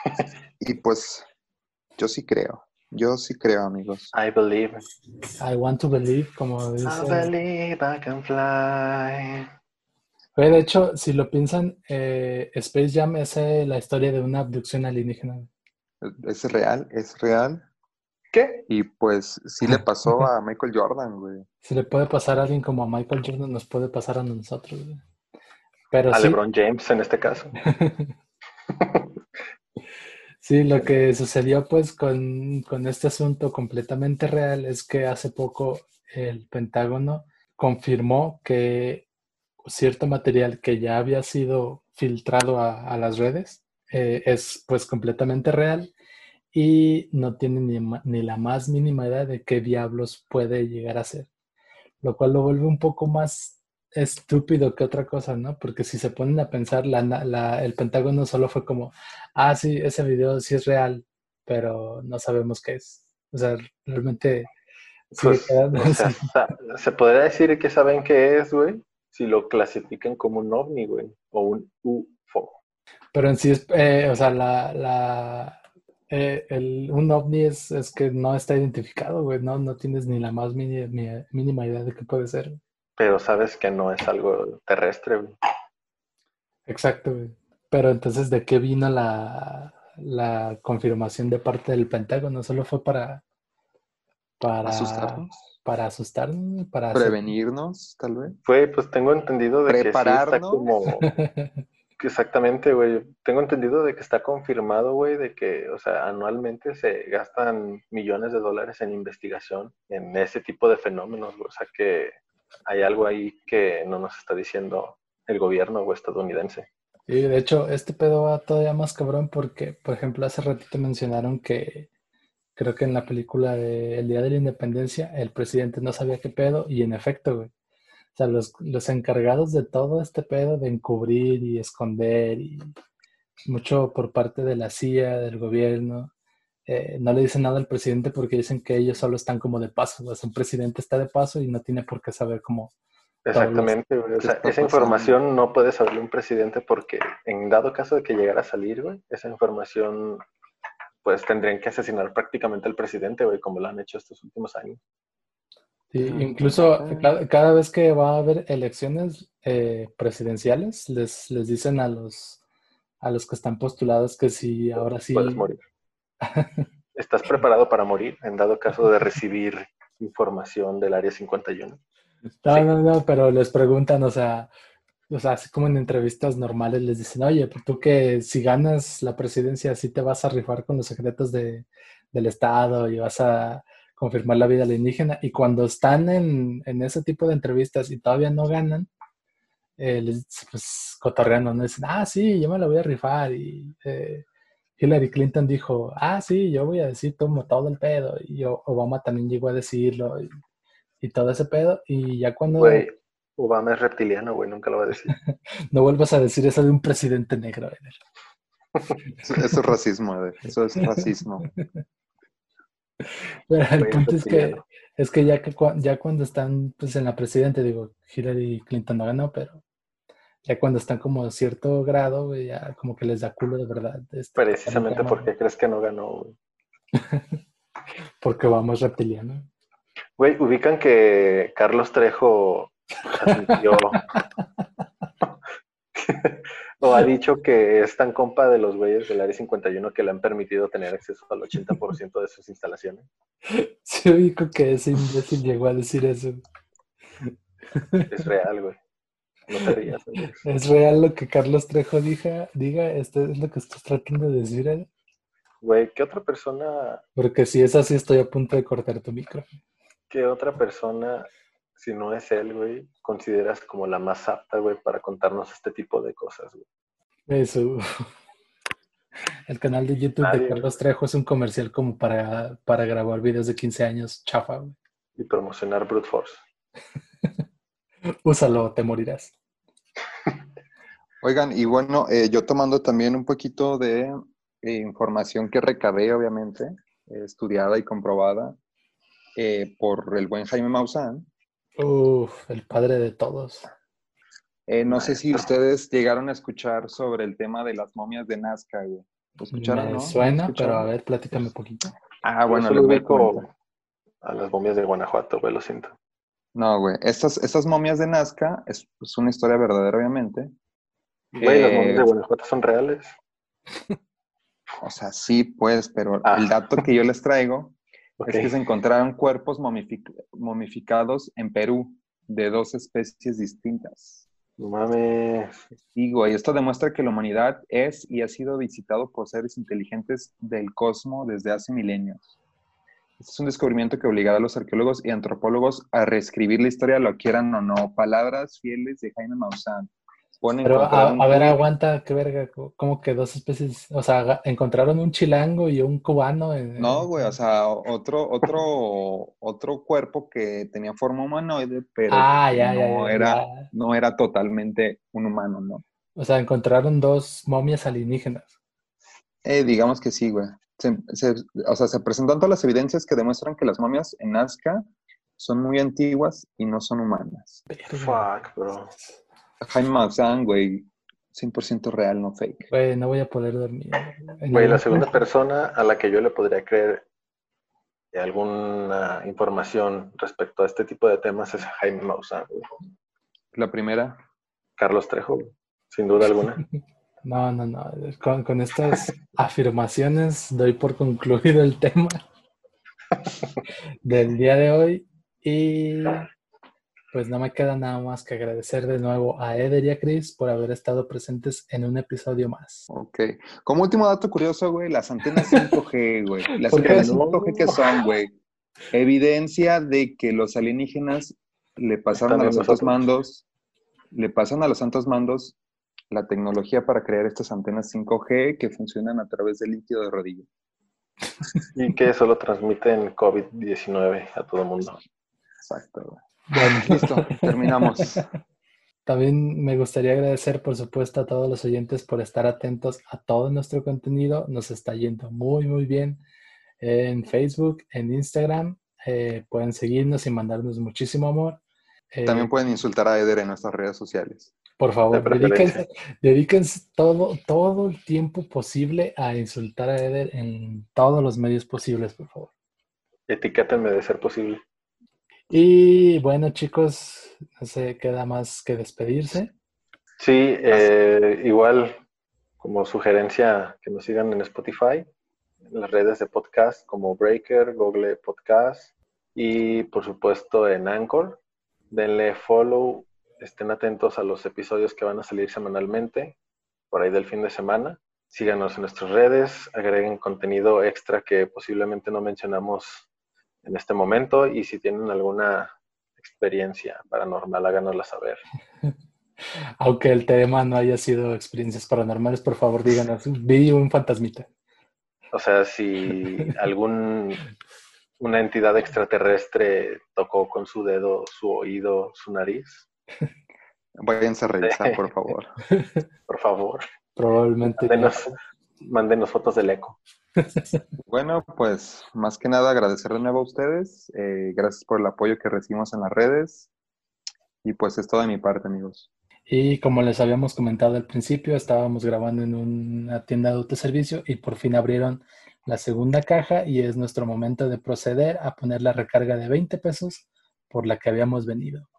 y pues yo sí creo, yo sí creo, amigos. I believe. I want to believe, como I dice. believe I can fly. Oye, de hecho, si lo piensan, eh, Space Jam es eh, la historia de una abducción alienígena. Es real, es real. ¿Qué? Y pues sí le pasó a Michael Jordan, güey. Si le puede pasar a alguien como a Michael Jordan, nos puede pasar a nosotros. güey. Pero A sí, LeBron James en este caso. sí, lo que sucedió pues con, con este asunto completamente real es que hace poco el Pentágono confirmó que cierto material que ya había sido filtrado a, las redes eh, es pues completamente real y no tiene ni, ni, la más mínima idea de qué diablos puede llegar a ser, lo cual lo vuelve un poco más estúpido que otra cosa, ¿no? Porque si se ponen a pensar, la, el Pentágono solo fue como, ah, sí, ese video sí es real, pero no sabemos qué es. O sea, realmente... Pues, se podría decir que saben qué es, güey, si lo clasifican como un ovni, güey, o un UFO. Pero en sí es, eh, o sea, la, la eh, el, un ovni es, es, que no está identificado, güey, no, no tienes ni la más mínima idea de qué puede ser. Pero sabes que no es algo terrestre, güey. Exacto, güey. Pero entonces, ¿de qué vino la, la confirmación de parte del Pentágono? Solo fue para... Para asustarnos. Para asustarnos, para... Prevenirnos, tal vez. Fue, pues tengo entendido de que sí está como... Exactamente, güey. Tengo entendido de que está confirmado, güey, de que, o sea, anualmente se gastan millones de dólares en investigación en ese tipo de fenómenos, güey. O sea, que hay algo ahí que no nos está diciendo el gobierno o estadounidense. Y de hecho, este pedo va todavía más cabrón porque, por ejemplo, hace ratito mencionaron que creo que en la película de El Día de la Independencia el presidente no sabía qué pedo y en efecto, güey sea, los, los encargados de todo este pedo de encubrir y esconder y mucho por parte de la CIA, del gobierno, eh, no le dicen nada al presidente porque dicen que ellos solo están como de paso. O sea, un presidente está de paso y no tiene por qué saber cómo. Exactamente, O sea, esa información no puede saber un presidente porque en dado caso de que llegara a salir, güey, esa información pues tendrían que asesinar prácticamente al presidente, güey, como lo han hecho estos últimos años. Sí, incluso cada, vez que va a haber elecciones eh, presidenciales, les, les dicen a los, a los que están postulados que si ahora sí... ¿Estás preparado para morir en dado caso de recibir información del Área 51? No, no, no, pero les preguntan, o sea, o sea, así como en entrevistas normales les dicen, oye, pues tú que si ganas la presidencia, sí te vas a rifar con los secretos de, del Estado y vas a confirmar la vida alienígena. Y cuando están en, ese tipo de entrevistas y todavía no ganan, eh, les, pues cotorreando, ¿no? Dicen, ah, sí, yo me la voy a rifar. Y eh, Hillary Clinton dijo, ah, sí, yo voy a decir como todo el pedo. Y Obama también llegó a decirlo y, todo ese pedo. Y ya cuando... Güey, Obama es reptiliano, güey, nunca lo va a decir. no vuelvas a decir eso de un presidente negro, Eder. Eso, es racismo, Eder. Eso es racismo. Pero el punto es que, es que ya que ya cuando están pues, en la presidenta, digo, Hillary Clinton no ganó, pero ya cuando están como a cierto grado, ya como que les da culo de verdad. Este, Precisamente porque crees que no ganó, porque vamos reptiliano. Güey, ubican que Carlos Trejo admitió o ha dicho que es tan compa de los güeyes del Área 51 que le han permitido tener acceso al 80% de sus instalaciones. Sí, ubico que ese imbécil llegó a decir eso. Es real, güey. No te rías. Es real lo que Carlos Trejo diga, diga, esto es lo que estás tratando de decir, ¿eh? Güey, ¿qué otra persona? Porque si es así, estoy a punto de cortar tu micro. ¿Qué otra persona si no es él, güey, consideras como la más apta, güey, para contarnos este tipo de cosas, güey? Eso. El canal de YouTube de Carlos Trejo es un comercial como para, para grabar videos de 15 años, chafa, güey. Y promocionar Brute Force. Úsalo, te morirás. Oigan, y bueno, eh, yo tomando también un poquito de eh, información que recabé, obviamente, estudiada y comprobada eh, por el buen Jaime Maussan, Uf, el padre de todos. Eh, no sé si ustedes llegaron a escuchar sobre el tema de las momias de Nazca, güey. ¿Lo escucharon, Me suena, pero a ver, platícame un poquito. Ah, bueno, lo ubico a las momias de Guanajuato, güey, lo siento. No, güey. Estas, estas momias de Nazca es, una historia verdadera, obviamente. Güey, las momias de eh, Guanajuato son reales. O sea, sí, pues, pero ah. el dato que yo les traigo es que se encontraron cuerpos momificados en Perú de dos especies distintas. No mames. Digo, y esto demuestra que la humanidad es y ha sido visitado por seres inteligentes del cosmos desde hace milenios. Este es un descubrimiento que obligará a los arqueólogos y antropólogos a reescribir la historia, lo quieran o no. Palabras fieles de Jaime Maussan. Pero a, ver, aguanta, qué verga, ¿cómo que dos especies? O sea, encontraron un chilango y un cubano. no, güey, o sea, otro, otro, otro cuerpo que tenía forma humanoide, pero ah, no, era, no era totalmente un humano, ¿no? O sea, encontraron dos momias alienígenas. Eh, digamos que sí, güey. o sea, se presentan todas las evidencias que demuestran que las momias en Nazca son muy antiguas y no son humanas. Fuck, bro. Jaime Maussan, güey, 100% real, no fake. Güey, no voy a poder dormir. Güey, la segunda persona a la que yo le podría creer alguna información respecto a este tipo de temas es Jaime Maussan. La primera. Carlos Trejo, sin duda alguna. No, no, no. Con, con estas afirmaciones doy por concluido el tema del día de hoy y pues no me queda nada más que agradecer de nuevo a Eder y a Chris por haber estado presentes en un episodio más. Ok. Como último dato curioso, güey, las antenas 5G, güey. Las antenas 5G que son, güey. Evidencia de que los alienígenas le pasaron a los altos mandos, le pasan a los santos mandos la tecnología para crear estas antenas 5G que funcionan a través del líquido de rodilla. Y que solo transmiten COVID-19 a todo el mundo. Exacto, güey. Bueno, listo, terminamos. También me gustaría agradecer, por supuesto, a todos los oyentes por estar atentos a todo nuestro contenido. Nos está yendo muy, muy bien en Facebook, en Instagram. Eh, pueden seguirnos y mandarnos muchísimo amor. Eh, También pueden insultar a Eder en nuestras redes sociales. Por favor, dedíquense, dedíquense, todo, todo el tiempo posible a insultar a Eder en todos los medios posibles, por favor. Etiquétenme de ser posible. Y bueno, chicos, no sé, queda más que despedirse. Sí, eh, igual como sugerencia que nos sigan en Spotify, en las redes de podcast como Breaker, Google Podcast y por supuesto en Anchor. Denle follow, estén atentos a los episodios que van a salir semanalmente, por ahí del fin de semana. Síganos en nuestras redes, agreguen contenido extra que posiblemente no mencionamos en este momento y si tienen alguna experiencia paranormal, háganosla saber. Aunque el tema no haya sido experiencias paranormales, por favor díganos, vi un fantasmita. O sea, si algún una entidad extraterrestre tocó con su dedo su oído, su nariz. Váyanse a revisar, por favor. Por favor. Probablemente. mándenos fotos del eco. Bueno, pues más que nada agradecer de nuevo a ustedes. Eh, gracias por el apoyo que recibimos en las redes. Y pues es todo de mi parte, amigos. Y como les habíamos comentado al principio, estábamos grabando en una tienda de autoservicio y por fin abrieron la segunda caja y es nuestro momento de proceder a poner la recarga de 20 pesos por la que habíamos venido.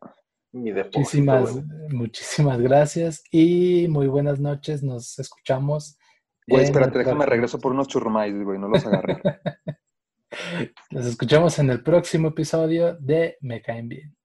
muchísimas, muchísimas gracias y muy buenas noches. Nos escuchamos Güey, espérate, déjame regreso por unos churrumais, güey, no los agarré. Nos escuchamos en el próximo episodio de Me Caen Bien.